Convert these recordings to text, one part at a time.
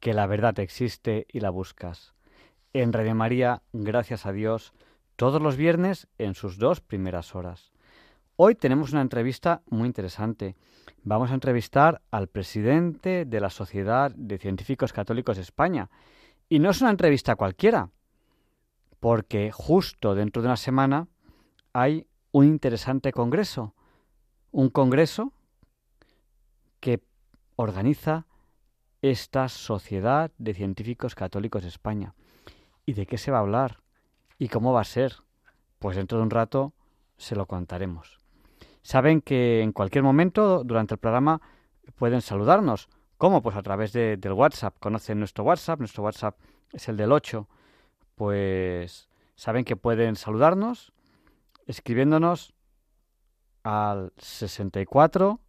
que la verdad existe y la buscas. En Radio María, gracias a Dios, todos los viernes en sus dos primeras horas. Hoy tenemos una entrevista muy interesante. Vamos a entrevistar al presidente de la Sociedad de Científicos Católicos de España. Y no es una entrevista cualquiera, porque justo dentro de una semana hay un interesante congreso, un congreso que organiza esta Sociedad de Científicos Católicos de España. ¿Y de qué se va a hablar? ¿Y cómo va a ser? Pues dentro de un rato se lo contaremos. Saben que en cualquier momento durante el programa pueden saludarnos. ¿Cómo? Pues a través de, del WhatsApp. Conocen nuestro WhatsApp. Nuestro WhatsApp es el del 8. Pues saben que pueden saludarnos escribiéndonos al 64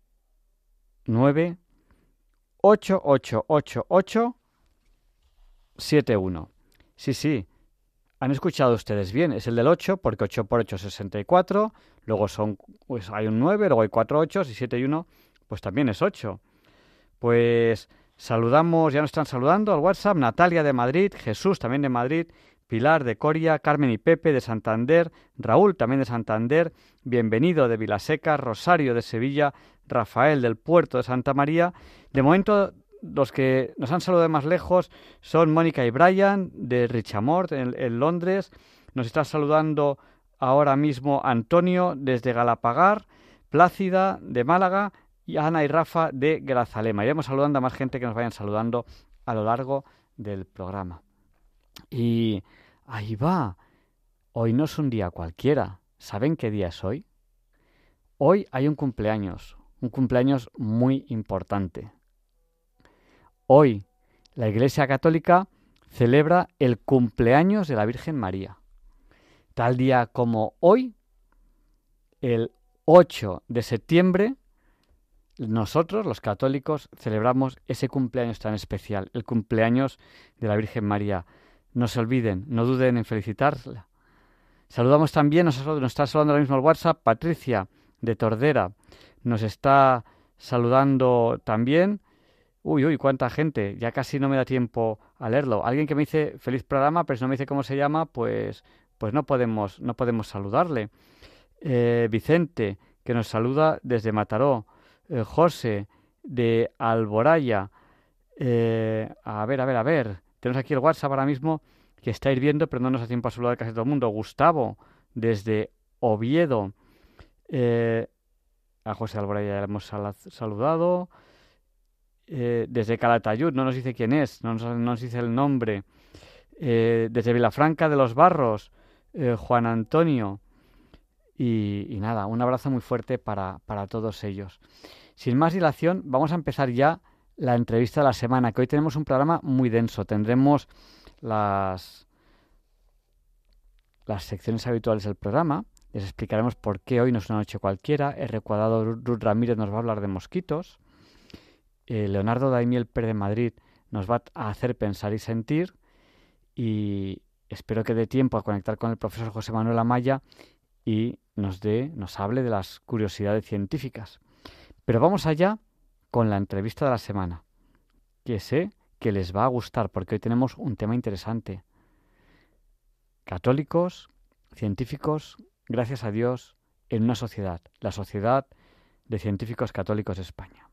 9 8888 71. Sí, sí. Han escuchado ustedes bien, es el del 8 porque 8 por 8 es 64, luego son pues hay un 9, luego hay 4 8 y 7 y 1, pues también es 8. Pues saludamos, ya nos están saludando al WhatsApp Natalia de Madrid, Jesús también de Madrid, Pilar de Coria, Carmen y Pepe de Santander, Raúl también de Santander, Bienvenido de Vilaseca, Rosario de Sevilla, Rafael del Puerto de Santa María. De momento, los que nos han saludado más lejos son Mónica y Brian de Richamort en, en Londres. Nos está saludando ahora mismo Antonio desde Galapagar, Plácida de Málaga y Ana y Rafa de Grazalema. Iremos saludando a más gente que nos vayan saludando a lo largo del programa. Y ahí va. Hoy no es un día cualquiera. ¿Saben qué día es hoy? Hoy hay un cumpleaños, un cumpleaños muy importante. Hoy la Iglesia Católica celebra el cumpleaños de la Virgen María. Tal día como hoy, el 8 de septiembre, nosotros, los católicos, celebramos ese cumpleaños tan especial, el cumpleaños de la Virgen María. No se olviden, no duden en felicitarla. Saludamos también, nos, está saludando ahora mismo el WhatsApp, Patricia de Tordera. Nos está saludando también. Uy, uy, cuánta gente. Ya casi no me da tiempo a leerlo. Alguien que me dice feliz programa, pero si no me dice cómo se llama, pues, pues no podemos, no podemos saludarle. Eh, Vicente, que nos saluda desde Mataró. Eh, José, de Alboraya. Eh, a ver, a ver, a ver. Tenemos aquí el WhatsApp ahora mismo que estáis viendo, pero no nos da tiempo a saludar casi todo el mundo. Gustavo, desde Oviedo. Eh, a José Alvarez ya le hemos saludado. Eh, desde Calatayud, no nos dice quién es, no nos, dice el nombre. Eh, desde Vilafranca de los Barros, Juan Antonio. Y, y, nada, un abrazo muy fuerte para, para todos ellos. Sin más dilación, vamos a empezar ya la entrevista de la semana, que hoy tenemos un programa muy denso. Tendremos las, las secciones habituales del programa. Les explicaremos por qué hoy no es una noche cualquiera. El cuadrado Ruth Ramírez nos va a hablar de mosquitos. Eh, Leonardo Daimiel Pérez de Madrid nos va a hacer pensar y sentir. Y espero que dé tiempo a conectar con el profesor José Manuel Amaya y nos dé, nos hable de las curiosidades científicas. Pero vamos allá con la entrevista de la semana, que sé que les va a gustar porque hoy tenemos un tema interesante. Católicos, científicos, gracias a Dios, en una sociedad, la Sociedad de Científicos Católicos de España.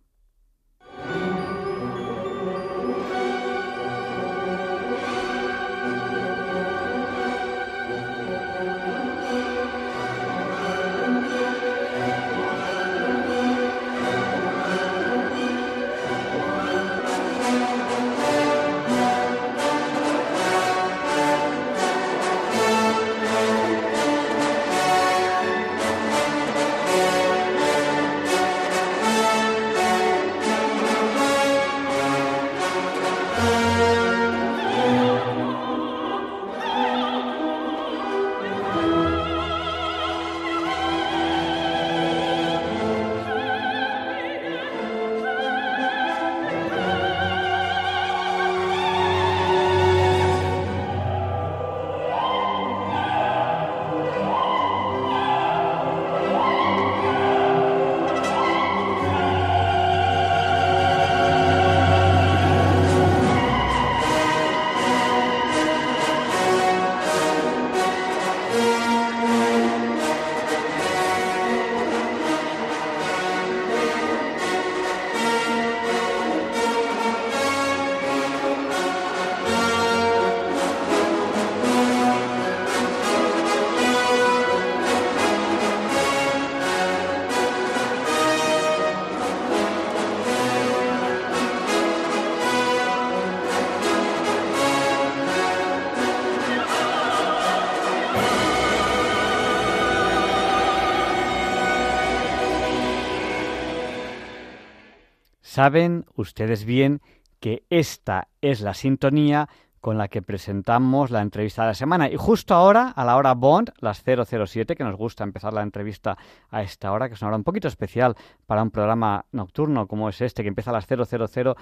Saben ustedes bien que esta es la sintonía con la que presentamos la entrevista de la semana. Y justo ahora, a la hora Bond, las 007, que nos gusta empezar la entrevista a esta hora, que es una hora un poquito especial para un programa nocturno como es este, que empieza a las 000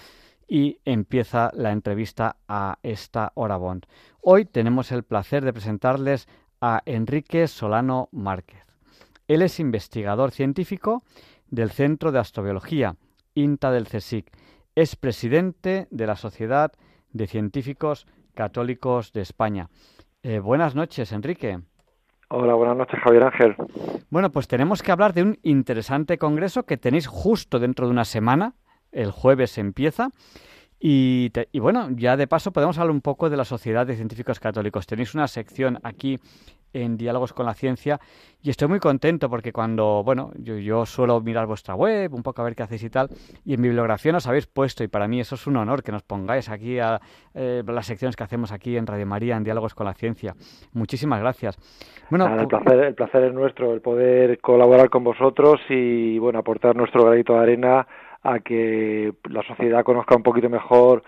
y empieza la entrevista a esta hora Bond. Hoy tenemos el placer de presentarles a Enrique Solano Márquez. Él es investigador científico del Centro de Astrobiología, INTA del CSIC. Es presidente de la Sociedad de Científicos Católicos de España. Eh, buenas noches, Enrique. Hola, buenas noches, Javier Ángel. Bueno, pues tenemos que hablar de un interesante congreso que tenéis justo dentro de una semana. El jueves empieza. Y, y, bueno, ya de paso podemos hablar un poco de la Sociedad de Científicos Católicos. Tenéis una sección aquí en Diálogos con la Ciencia y estoy muy contento porque cuando, bueno, yo, suelo mirar vuestra web, un poco a ver qué hacéis y tal, y en bibliografía nos habéis puesto y para mí eso es un honor que nos pongáis aquí a eh, las secciones que hacemos aquí en Radio María, en Diálogos con la Ciencia. Muchísimas gracias. Bueno, el, placer, el placer es nuestro, el poder colaborar con vosotros y, bueno, aportar nuestro granito de arena a que la sociedad conozca un poquito mejor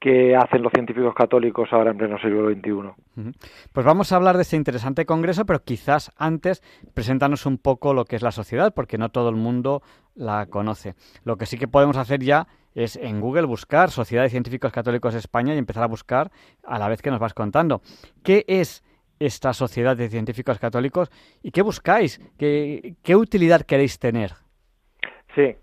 que hacen los científicos católicos ahora en pleno siglo XXI. Pues vamos a hablar de este interesante congreso, pero quizás antes preséntanos un poco lo que es la sociedad, porque no todo el mundo la conoce. Lo que sí que podemos hacer ya es en Google buscar Sociedad de Científicos Católicos de España y empezar a buscar a la vez que nos vas contando. ¿Qué es esta Sociedad de Científicos Católicos y qué buscáis? ¿Qué, qué utilidad queréis tener? Sí,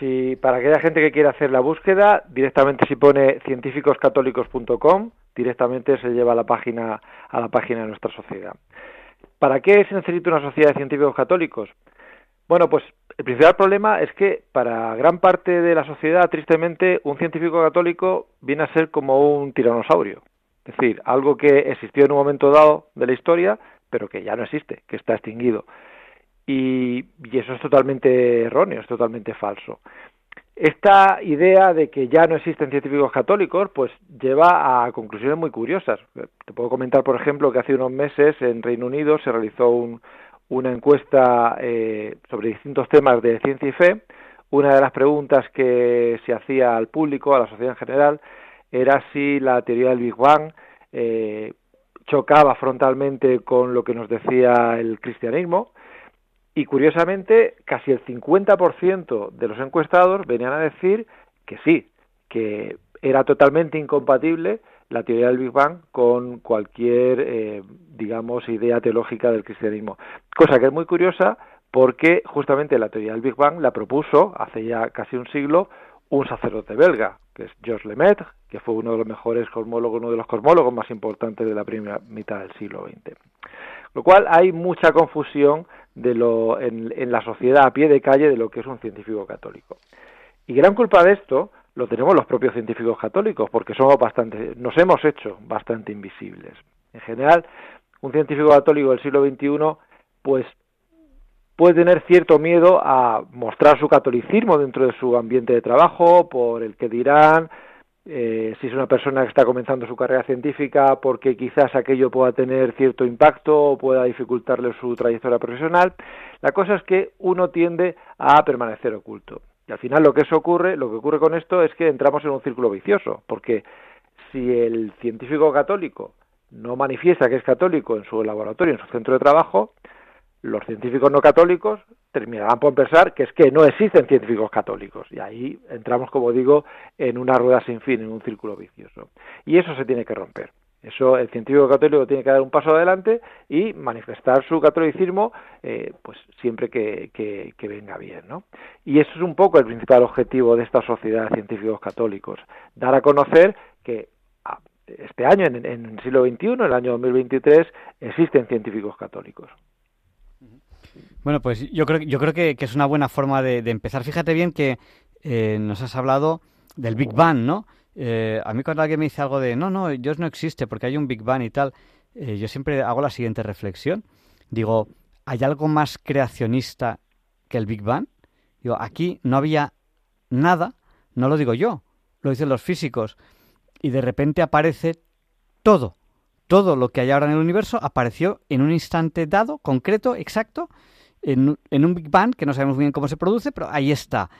si para aquella gente que quiera hacer la búsqueda, directamente si pone científicoscatólicos.com, directamente se lleva a la página a la página de nuestra sociedad. ¿Para qué se necesita una sociedad de científicos católicos? Bueno, pues el principal problema es que para gran parte de la sociedad, tristemente, un científico católico viene a ser como un tiranosaurio. Es decir, algo que existió en un momento dado de la historia, pero que ya no existe, que está extinguido. Y, eso es totalmente erróneo, es totalmente falso. Esta idea de que ya no existen científicos católicos, pues lleva a conclusiones muy curiosas. Te puedo comentar, por ejemplo, que hace unos meses en Reino Unido se realizó una encuesta eh, sobre distintos temas de ciencia y fe. Una de las preguntas que se hacía al público, a la sociedad en general, era si la teoría del Big Bang eh, chocaba frontalmente con lo que nos decía el cristianismo y curiosamente, casi el 50% de los encuestados venían a decir que sí, que era totalmente incompatible la teoría del Big Bang con cualquier, eh, digamos, idea teológica del cristianismo. Cosa que es muy curiosa porque justamente la teoría del Big Bang la propuso hace ya casi un siglo un sacerdote belga, que es Georges Lemaitre, que fue uno de los mejores cosmólogos, uno de los cosmólogos más importantes de la primera mitad del siglo XX. Lo cual hay mucha confusión de lo, en, la sociedad a pie de calle de lo que es un científico católico. Y gran culpa de esto lo tenemos los propios científicos católicos, porque somos bastante, nos hemos hecho bastante invisibles. En general, un científico católico del siglo XXI, pues puede tener cierto miedo a mostrar su catolicismo dentro de su ambiente de trabajo, por el que dirán, eh, si es una persona que está comenzando su carrera científica porque quizás aquello pueda tener cierto impacto o pueda dificultarle su trayectoria profesional. La cosa es que uno tiende a permanecer oculto. Y al final lo que ocurre, lo que ocurre con esto es que entramos en un círculo vicioso, porque si el científico católico no manifiesta que es católico en su laboratorio, en su centro de trabajo, los científicos no católicos terminarán por pensar que es que no existen científicos católicos. Y ahí entramos, como digo, en una rueda sin fin, en un círculo vicioso. Y eso se tiene que romper. Eso el científico católico tiene que dar un paso adelante y manifestar su catolicismo eh, pues siempre que, venga bien. ¿no? Y eso es un poco el principal objetivo de esta sociedad de científicos católicos, dar a conocer que ah, este año, en, en el siglo XXI, en el año 2023, existen científicos católicos. Bueno, pues yo creo, yo creo que, es una buena forma de, empezar. Fíjate bien que eh, nos has hablado del Big Bang, ¿no? Eh, a mí cuando alguien me dice algo de, no, no, Dios no existe porque hay un Big Bang y tal, eh, yo siempre hago la siguiente reflexión. Digo, ¿hay algo más creacionista que el Big Bang? Digo, aquí no había nada, no lo digo yo, lo dicen los físicos, y de repente aparece todo. Todo lo que hay ahora en el universo apareció en un instante dado, concreto, exacto, en, un Big Bang, que no sabemos bien cómo se produce, pero ahí está.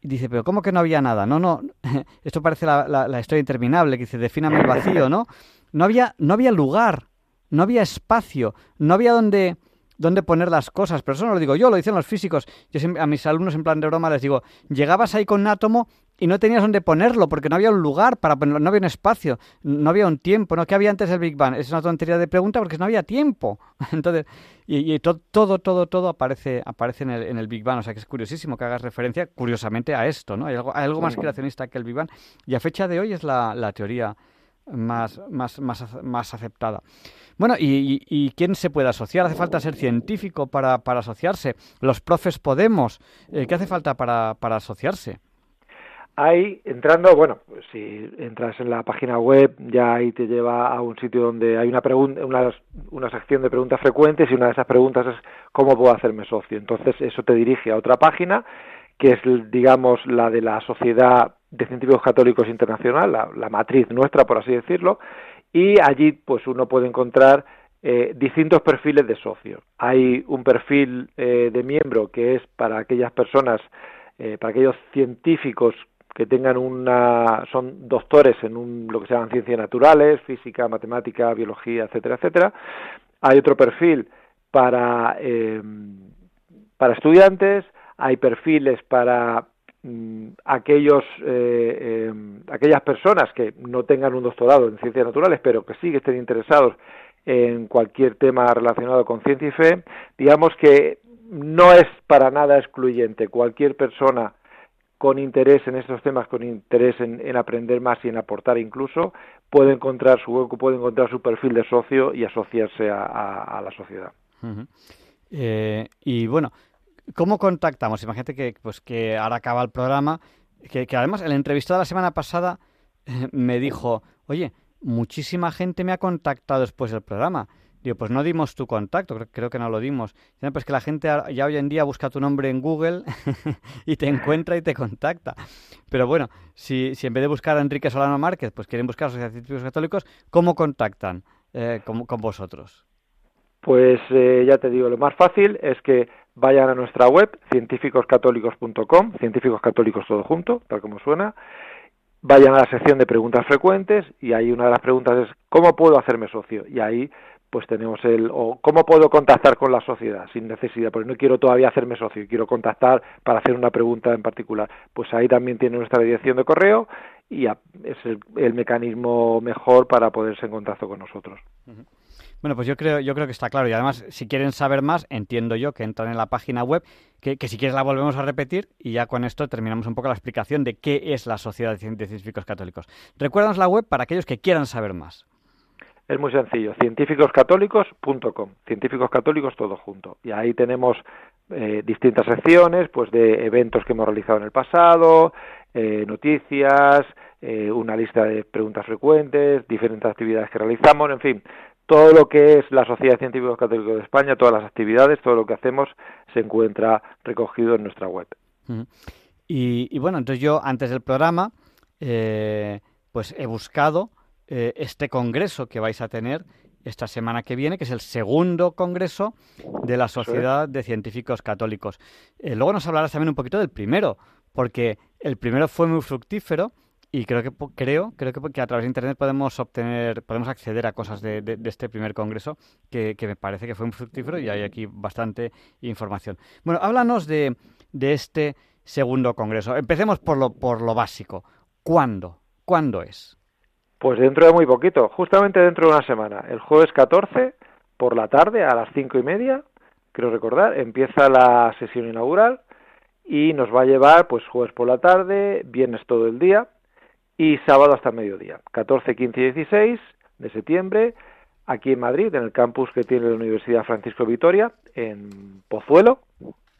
Y dice, pero ¿cómo que no había nada? No, no, esto parece la, la, historia interminable, que dice, defíname el vacío, ¿no? No había, no había lugar, no había espacio, no había donde, donde poner las cosas. Pero eso no lo digo yo, lo dicen los físicos. Yo a mis alumnos en plan de broma les digo, llegabas ahí con un átomo y no tenías dónde ponerlo porque no había un lugar para ponerlo, no había un espacio, no había un tiempo, ¿no? ¿Qué había antes del Big Bang? Es una tontería de pregunta porque no había tiempo. Entonces, y, todo, todo, todo aparece, aparece en el, en el Big Bang. O sea que es curiosísimo que hagas referencia, curiosamente, a esto, ¿no? Hay algo, algo más creacionista que el Big Bang. Y a fecha de hoy es la, la teoría más, más, más, más aceptada. Bueno, ¿y, quién se puede asociar? ¿Hace falta ser científico para, para asociarse? ¿Los profes podemos? Eh, ¿Qué hace falta para, para asociarse? Hay, entrando, bueno, pues si entras en la página web, ya ahí te lleva a un sitio donde hay una, pregunta, una, una sección de preguntas frecuentes y una de esas preguntas es ¿cómo puedo hacerme socio? Entonces eso te dirige a otra página que es, digamos, la de la Sociedad de Científicos Católicos Internacional, la, matriz nuestra, por así decirlo, y allí pues uno puede encontrar eh, distintos perfiles de socios. Hay un perfil eh, de miembro que es para aquellas personas, eh, para aquellos científicos que tengan una son doctores en un, lo que se llaman ciencias naturales, física, matemática, biología, etcétera, etcétera. Hay otro perfil para em, para estudiantes, hay perfiles para mm, aquellos eh, em, aquellas personas que no tengan un doctorado en ciencias naturales, pero que sí que estén interesados en cualquier tema relacionado con ciencia y fe, digamos que no es para nada excluyente. Cualquier persona con interés en estos temas, con interés en, aprender más y en aportar incluso, puede encontrar su hueco, puede encontrar su perfil de socio y asociarse a, la sociedad. Eh, y bueno, ¿cómo contactamos? Imagínate que, pues, que ahora acaba el programa, que, que además el entrevistado la semana pasada eh, me dijo, oye, muchísima gente me ha contactado después del programa. Digo, pues no dimos tu contacto, creo, que no lo dimos. Pues que la gente ya hoy en día busca tu nombre en Google y te encuentra y te contacta. Pero bueno, si, si en vez de buscar a Enrique Solano Márquez, pues quieren buscar a científicos católicos, ¿cómo contactan eh, con, vosotros? Pues eh, ya te digo, lo más fácil es que vayan a nuestra web, científicoscatólicos.com, científicos católicos todo junto, tal como suena, vayan a la sección de preguntas frecuentes y ahí una de las preguntas es ¿cómo puedo hacerme socio? Y ahí pues tenemos el o cómo puedo contactar con la sociedad sin necesidad, porque no quiero todavía hacerme socio, quiero contactar para hacer una pregunta en particular. Pues ahí también tiene nuestra dirección de correo y es el, mecanismo mejor para poderse en contacto con nosotros. Bueno, pues yo creo, yo creo que está claro. Y además, si quieren saber más, entiendo yo que entran en la página web, que, si quieres la volvemos a repetir y ya con esto terminamos un poco la explicación de qué es la Sociedad de Científicos Católicos. Recuérdanos la web para aquellos que quieran saber más. Es muy sencillo, científicoscatólicos.com, científicos católicos todo junto. Y ahí tenemos eh, distintas secciones, pues de eventos que hemos realizado en el pasado, eh, noticias, eh, una lista de preguntas frecuentes, diferentes actividades que realizamos, en fin, todo lo que es la Sociedad Científicos Católicos de España, todas las actividades, todo lo que hacemos se encuentra recogido en nuestra web. y, y, bueno, entonces yo antes del programa, pues he buscado eh, este congreso que vais a tener esta semana que viene, que es el segundo congreso de la Sociedad de Científicos Católicos. Eh, luego nos hablarás también un poquito del primero, porque el primero fue muy fructífero y creo que creo creo que, a través de internet podemos obtener podemos acceder a cosas de, este primer congreso que, me parece que fue muy fructífero y hay aquí bastante información. Bueno, háblanos de, de este segundo congreso. Empecemos por lo por lo básico. ¿Cuándo? ¿Cuándo es? Pues dentro de muy poquito, justamente dentro de una semana, el jueves 14 por la tarde a las cinco y media, creo recordar, empieza la sesión inaugural y nos va a llevar pues jueves por la tarde, viernes todo el día y sábado hasta mediodía, 14, 15 y 16 de septiembre, aquí en Madrid, en el campus que tiene la Universidad Francisco Vitoria, en Pozuelo,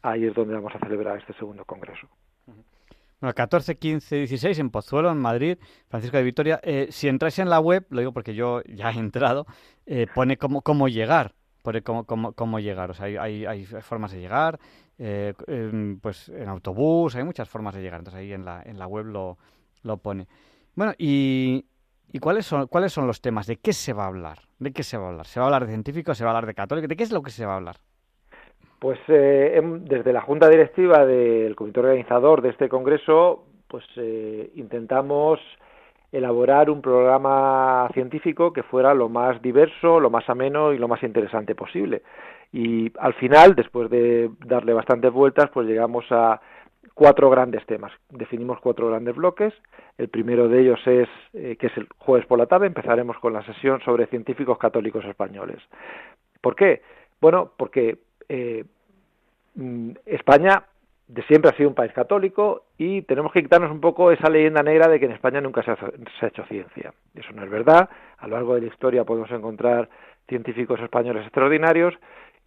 ahí es donde vamos a celebrar este segundo congreso. Bueno, 14, 15, 16 en Pozuelo, en Madrid, Francisco de Vitoria. Eh, si entráis en la web, lo digo porque yo ya he entrado, eh, pone cómo, cómo llegar, pone cómo, cómo, cómo llegar. O sea, hay, hay, formas de llegar, eh, pues en autobús, hay muchas formas de llegar. Entonces ahí en la, en la web lo, lo pone. Bueno, y, ¿y cuáles, son, cuáles son los temas? ¿De qué se va a hablar? ¿De qué se va a hablar? ¿Se va a hablar de científicos? ¿Se va a hablar de católicos? ¿De qué es lo que se va a hablar? Pues eh, desde la Junta Directiva del Comité Organizador de este Congreso, pues eh, intentamos elaborar un programa científico que fuera lo más diverso, lo más ameno y lo más interesante posible. Y al final, después de darle bastantes vueltas, pues llegamos a cuatro grandes temas. Definimos cuatro grandes bloques. El primero de ellos es, eh, que es el jueves por la tarde, empezaremos con la sesión sobre científicos católicos españoles. ¿Por qué? Bueno, porque eh, mm, España de siempre ha sido un país católico y tenemos que quitarnos un poco esa leyenda negra de que en España nunca se ha, hecho ciencia. Eso no es verdad. A lo largo de la historia podemos encontrar científicos españoles extraordinarios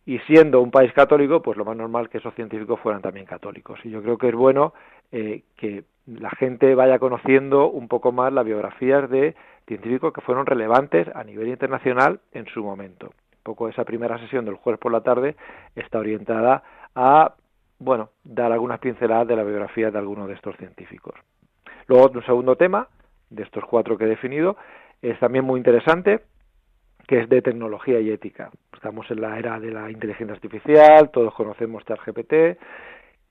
y siendo un país católico, pues lo más normal que esos científicos fueran también católicos. Y yo creo que es bueno eh, que la gente vaya conociendo un poco más las biografías de científicos que fueron relevantes a nivel internacional en su momento poco esa primera sesión del jueves por la tarde está orientada a, bueno, dar algunas pinceladas de la biografía de algunos de estos científicos. Luego, un segundo tema, de estos cuatro que he definido, es también muy interesante, que es de tecnología y ética. Estamos en la era de la inteligencia artificial, todos conocemos ChatGPT, eh,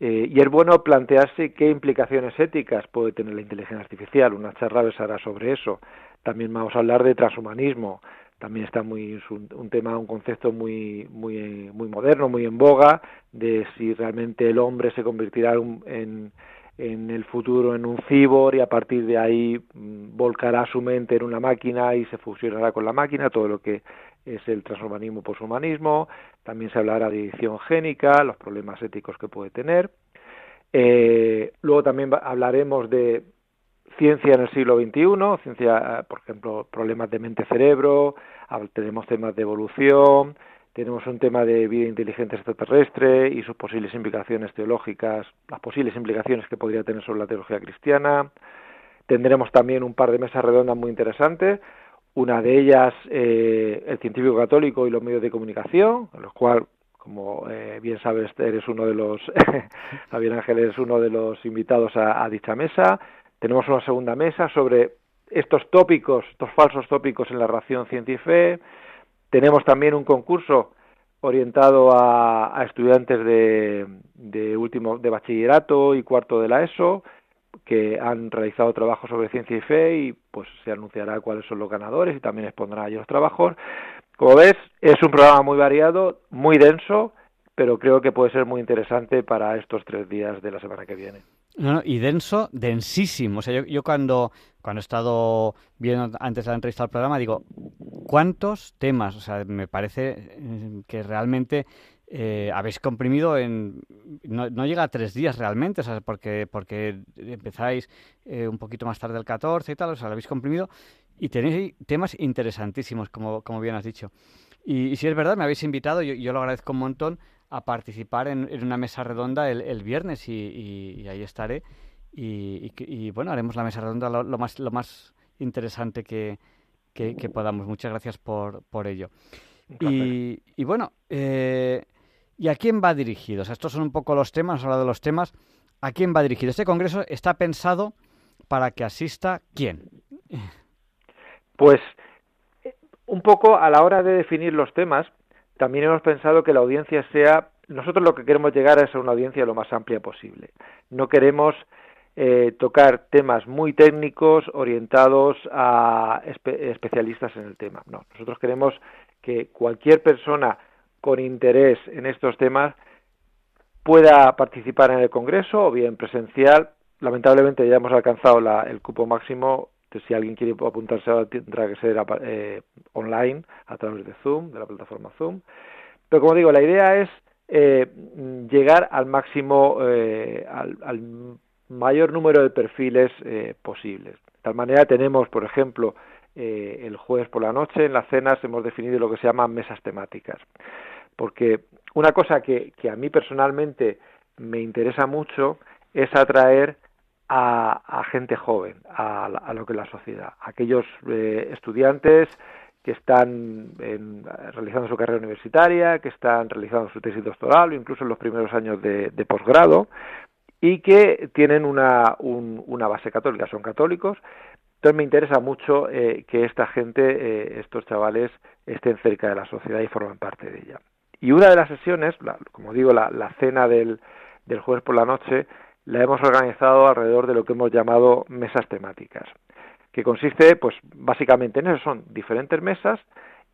y es bueno plantearse qué implicaciones éticas puede tener la inteligencia artificial. Una charla hará sobre eso. También vamos a hablar de transhumanismo, también está muy un, tema, un concepto muy muy muy moderno, muy en boga de si realmente el hombre se convertirá en, en el futuro en un cibor y a partir de ahí mm, volcará su mente en una máquina y se fusionará con la máquina, todo lo que es el transhumanismo poshumanismo, también se hablará de edición génica, los problemas éticos que puede tener. Eh, luego también hablaremos de ciencia en el siglo XXI, ciencia, por ejemplo, problemas de mente-cerebro, tenemos temas de evolución, tenemos un tema de vida inteligente extraterrestre y sus posibles implicaciones teológicas, las posibles implicaciones que podría tener sobre la teología cristiana. Tendremos también un par de mesas redondas muy interesantes, una de ellas eh, el científico católico y los medios de comunicación, en los cuales como eh, bien sabes, eres uno de los, Javier Ángel es uno de los invitados a, dicha mesa. Tenemos una segunda mesa sobre estos tópicos, estos falsos tópicos en la ración científica. Tenemos también un concurso orientado a, estudiantes de, de, último de bachillerato y cuarto de la ESO que han realizado trabajos sobre ciencia y fe y pues se anunciará cuáles son los ganadores y también expondrá allí los trabajos. Como ves, es un programa muy variado, muy denso, pero creo que puede ser muy interesante para estos tres días de la semana que viene. No, y denso, densísimo. O sea, yo, cuando, cuando he estado viendo antes de la entrevista al programa, digo, ¿cuántos temas? O sea, me parece eh, que realmente eh, habéis comprimido en... No, llega a tres días realmente, o sea, porque, porque empezáis eh, un poquito más tarde el 14 y tal, o sea, lo habéis comprimido y tenéis temas interesantísimos, como, como bien has dicho. Y, si es verdad, me habéis invitado, yo, yo lo agradezco un montón, a participar en, una mesa redonda el, viernes y, ahí estaré. Y, bueno, haremos la mesa redonda lo, más, lo más interesante que, podamos. Muchas gracias por, por ello. Y, bueno, eh, ¿y a quién va dirigido? O sea, estos son un poco los temas, hemos hablado de los temas. ¿A quién va dirigido? Este congreso está pensado para que asista quién. Pues un poco a la hora de definir los temas, también hemos pensado que la audiencia sea, nosotros lo que queremos llegar es a una audiencia lo más amplia posible. No queremos eh, tocar temas muy técnicos orientados a especialistas en el tema. No, nosotros queremos que cualquier persona con interés en estos temas pueda participar en el Congreso o bien presencial. Lamentablemente ya hemos alcanzado el cupo máximo si alguien quiere apuntarse tendrá que ser eh, online a través de Zoom, de la plataforma Zoom. Pero como digo, la idea es eh, llegar al máximo, eh, al, mayor número de perfiles posibles. De tal manera tenemos, por ejemplo, el jueves por la noche en las cenas hemos definido lo que se llaman mesas temáticas. Porque una cosa que a mí personalmente me interesa mucho es atraer a, gente joven, a, lo que es la sociedad, aquellos eh, estudiantes que están realizando su carrera universitaria, que están realizando su tesis doctoral o incluso en los primeros años de, posgrado y que tienen una, una base católica, son católicos. Entonces me interesa mucho eh, que esta gente, eh, estos chavales, estén cerca de la sociedad y formen parte de ella. Y una de las sesiones, como digo, la, cena del, del jueves por la noche, la hemos organizado alrededor de lo que hemos llamado mesas temáticas, que consiste, pues, básicamente en eso, son diferentes mesas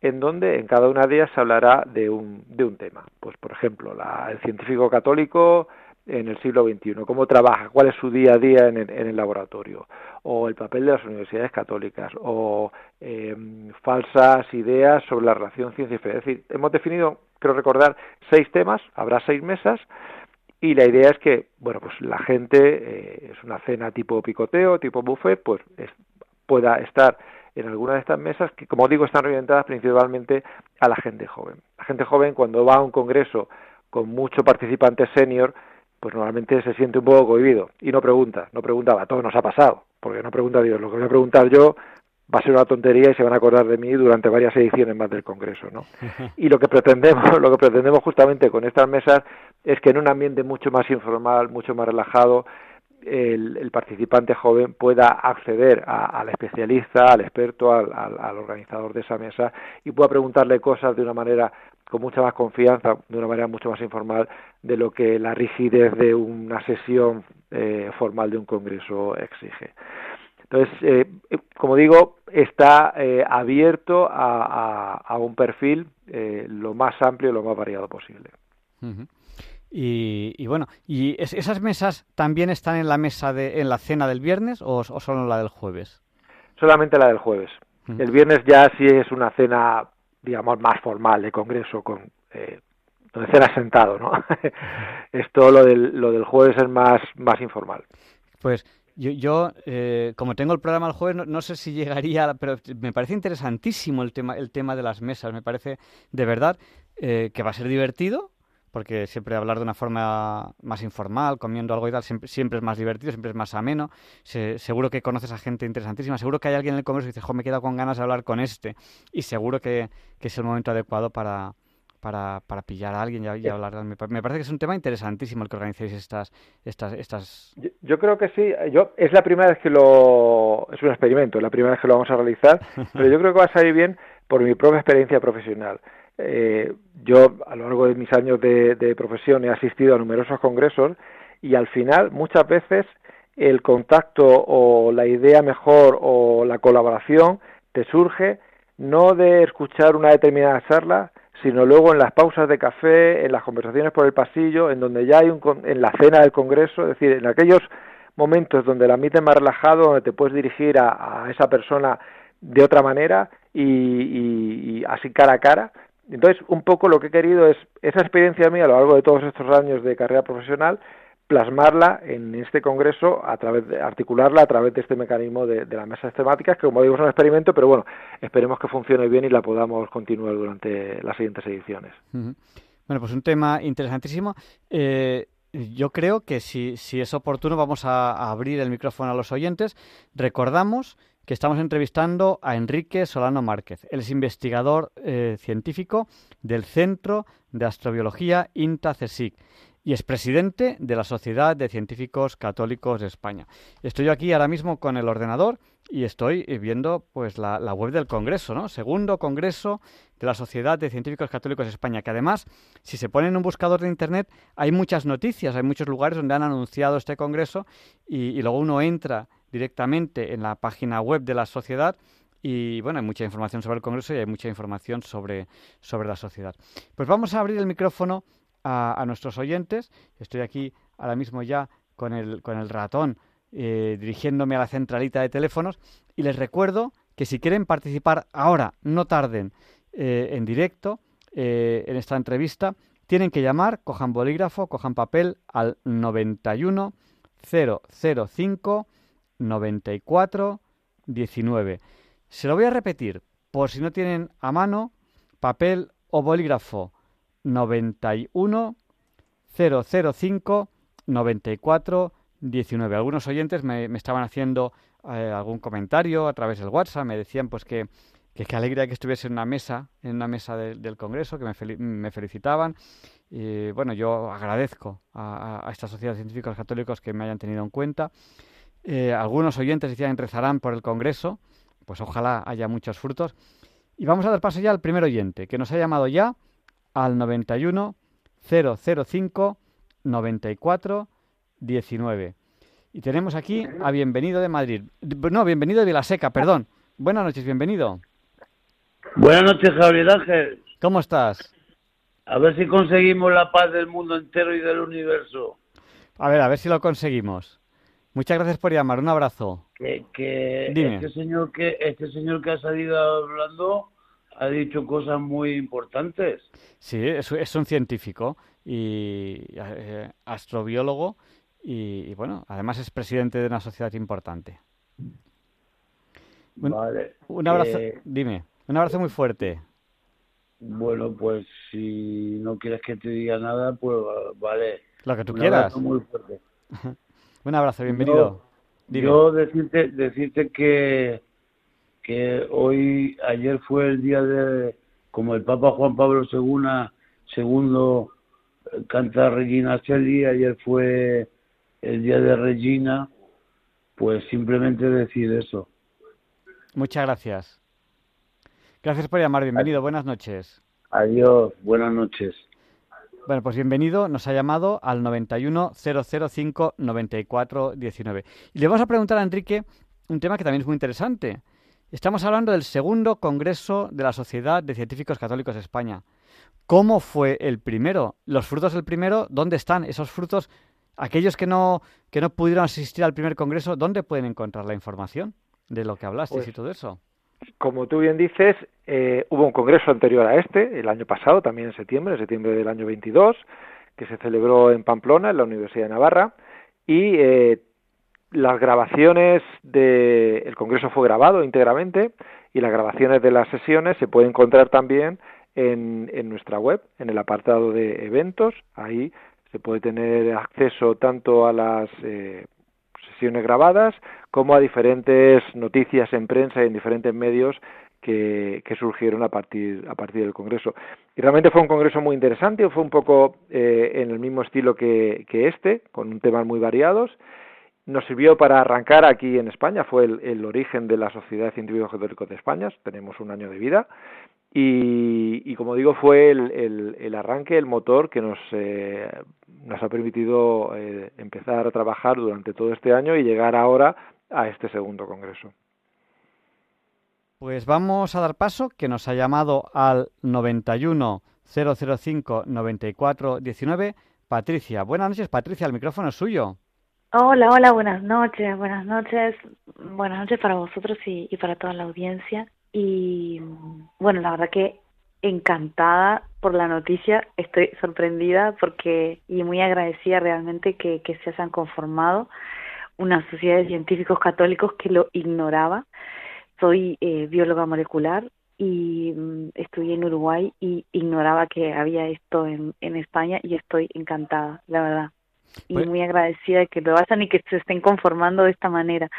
en donde en cada una de ellas se hablará de un, de un tema. Pues, por ejemplo, el científico católico en el siglo XXI, cómo trabaja, cuál es su día a día en el, laboratorio, o el papel de las universidades católicas, o em, falsas ideas sobre la relación ciencia y. Es decir, hemos definido, creo recordar, seis temas, habrá seis mesas, y la idea es que, bueno, pues la gente, eh, es una cena tipo picoteo, tipo buffet, pues pueda estar en alguna de estas mesas que, como digo, están orientadas principalmente a la gente joven. La gente joven cuando va a un congreso con mucho participante senior, pues normalmente se siente un poco cohibido y no pregunta, no preguntaba, todo nos ha pasado, porque no pregunta Dios, lo que voy a preguntar yo va a ser una tontería y se van a acordar de mí durante varias ediciones más del Congreso, ¿no? Y lo que pretendemos, lo que pretendemos justamente con estas mesas es que en un ambiente mucho más informal, mucho más relajado, el, participante joven pueda acceder al especialista, al experto, al, al, organizador de esa mesa y pueda preguntarle cosas de una manera con mucha más confianza, de una manera mucho más informal de lo que la rigidez de una sesión eh, formal de un congreso exige. Entonces, eh, como digo, está eh, abierto a, un perfil lo más amplio y lo más variado posible. Y, bueno, ¿y esas mesas también están en la mesa de, en la cena del viernes o, solo la del jueves? Solamente la del jueves. El viernes ya sí es una cena, digamos, más formal de congreso con eh, donde cena sentado, ¿no? Esto lo del, lo del jueves es más, más informal. Pues yo, yo eh, como tengo el programa el jueves, no, sé si llegaría, pero me parece interesantísimo el tema, el tema de las mesas. Me parece de verdad eh, que va a ser divertido, porque siempre hablar de una forma más informal, comiendo algo y tal, siempre, siempre es más divertido, siempre es más ameno. seguro que conoces a gente interesantísima, seguro que hay alguien en el congreso que dice, jo, me he quedado con ganas de hablar con este. Y seguro que, es el momento adecuado para, para, para pillar a alguien y, hablar. Me, me, parece que es un tema interesantísimo el que organicéis estas... estas, estas... Yo, creo que sí. Yo, es la primera vez que lo... Es un experimento, es la primera vez que lo vamos a realizar, pero yo creo que va a salir bien por mi propia experiencia profesional. Eh, yo a lo largo de mis años de, profesión he asistido a numerosos congresos y al final muchas veces el contacto o la idea mejor o la colaboración te surge no de escuchar una determinada charla, sino luego en las pausas de café, en las conversaciones por el pasillo, en donde ya hay un, en la cena del congreso, es decir, en aquellos momentos donde el ambiente es más relajado, donde te puedes dirigir a, esa persona de otra manera y, así cara a cara, entonces, un poco lo que he querido es esa experiencia mía a lo largo de todos estos años de carrera profesional, plasmarla en este congreso, a través de, articularla a través de este mecanismo de, las mesas temáticas, que como digo es un experimento, pero bueno, esperemos que funcione bien y la podamos continuar durante las siguientes ediciones. Bueno, pues un tema interesantísimo. Eh, yo creo que si, si es oportuno vamos a abrir el micrófono a los oyentes. Recordamos que estamos entrevistando a Enrique Solano Márquez. Él es investigador eh, científico del Centro de Astrobiología INTA-CSIC y es presidente de la Sociedad de Científicos Católicos de España. Estoy aquí ahora mismo con el ordenador y estoy viendo pues la, web del Congreso, ¿no? Segundo Congreso de la Sociedad de Científicos Católicos de España, que además, si se pone en un buscador de Internet, hay muchas noticias, hay muchos lugares donde han anunciado este Congreso y luego uno entra directamente en la página web de la sociedad y bueno, hay mucha información sobre el Congreso y hay mucha información sobre, sobre la sociedad. Pues vamos a abrir el micrófono a, nuestros oyentes. Estoy aquí ahora mismo ya con el, con el ratón eh, dirigiéndome a la centralita de teléfonos y les recuerdo que si quieren participar ahora, no tarden eh, en directo eh, en esta entrevista, tienen que llamar, cojan bolígrafo, cojan papel al 91 005 94 19. Se lo voy a repetir por si no tienen a mano papel o bolígrafo 91 005 94 19. Algunos oyentes me, estaban haciendo eh, algún comentario a través del WhatsApp, me decían pues que que qué alegría que estuviese en una mesa, en una mesa del Congreso, que me, felicitaban. Y bueno, yo agradezco a, a, esta sociedad de científicos católicos que me hayan tenido en cuenta. Eh, algunos oyentes decían rezarán por el Congreso, pues ojalá haya muchos frutos. Y vamos a dar paso ya al primer oyente, que nos ha llamado ya al 91 005 94 19. Y tenemos aquí a Bienvenido de Madrid. No, Bienvenido de Vilaseca, perdón. Buenas noches, bienvenido. Buenas noches, Javier Ángel. ¿Cómo estás? A ver si conseguimos la paz del mundo entero y del universo. A ver, a ver si lo conseguimos. Muchas gracias por llamar. Un abrazo. Que, que Dime. este señor que este señor que ha salido hablando ha dicho cosas muy importantes. Sí, es, es un científico y eh, astrobiólogo y, y, bueno, además es presidente de una sociedad importante. Un, Vale. un abrazo, Eh, dime, un abrazo muy fuerte. bueno, pues si no quieres que te diga nada, pues vale. Lo que tú Un quieras. abrazo muy fuerte. Un abrazo, bienvenido. Dime. Yo decirte, decirte que, que hoy, ayer fue el día de, como el Papa Juan Pablo II, segundo eh, canta Regina Celli, ayer fue el día de Regina, pues simplemente decir eso. Muchas gracias. Gracias por llamar, bienvenido, buenas noches. Adiós, buenas noches. Bueno, pues bienvenido, nos ha llamado al 91 005 94 19. Y le vamos a preguntar a Enrique un tema que también es muy interesante. Estamos hablando del segundo Congreso de la Sociedad de Científicos Católicos de España. ¿Cómo fue el primero? Los frutos del primero, ¿dónde están esos frutos? Aquellos que no, que no pudieron asistir al primer Congreso, ¿dónde pueden encontrar la información de lo que hablasteis Pues- y todo eso? Como tú bien dices, eh, hubo un congreso anterior a este, el año pasado, también en septiembre, en septiembre del año 22, que se celebró en Pamplona, en la Universidad de Navarra, y eh, las grabaciones de el congreso fue grabado íntegramente y las grabaciones de las sesiones se pueden encontrar también en, en nuestra web, en el apartado de eventos, ahí se puede tener acceso tanto a las eh, sesiones grabadas como a diferentes noticias en prensa y en diferentes medios que, que surgieron a partir, a partir del Congreso. Y realmente fue un Congreso muy interesante, fue un poco eh, en el mismo estilo que, que este, con temas muy variados. Nos sirvió para arrancar aquí en España, fue el, el origen de la Sociedad Científicos Católicos de España, tenemos un año de vida, y, como digo, fue el, el, el arranque, el motor que nos, eh, nos ha permitido eh, empezar a trabajar durante todo este año y llegar ahora a este segundo congreso. Pues vamos a dar paso, que nos ha llamado al 91 005 94 19 Patricia. Buenas noches, Patricia, el micrófono es suyo. Hola, hola, buenas noches, buenas noches, buenas noches para vosotros y, para toda la audiencia. Y bueno, la verdad que encantada por la noticia, estoy sorprendida porque y muy agradecida realmente que, que se hayan conformado una sociedad de científicos católicos que lo ignoraba. Soy eh, bióloga molecular y mm, estudié en Uruguay y ignoraba que había esto en, en España y estoy encantada, la verdad. Y Pues- muy agradecida de que lo hagan y que se estén conformando de esta manera.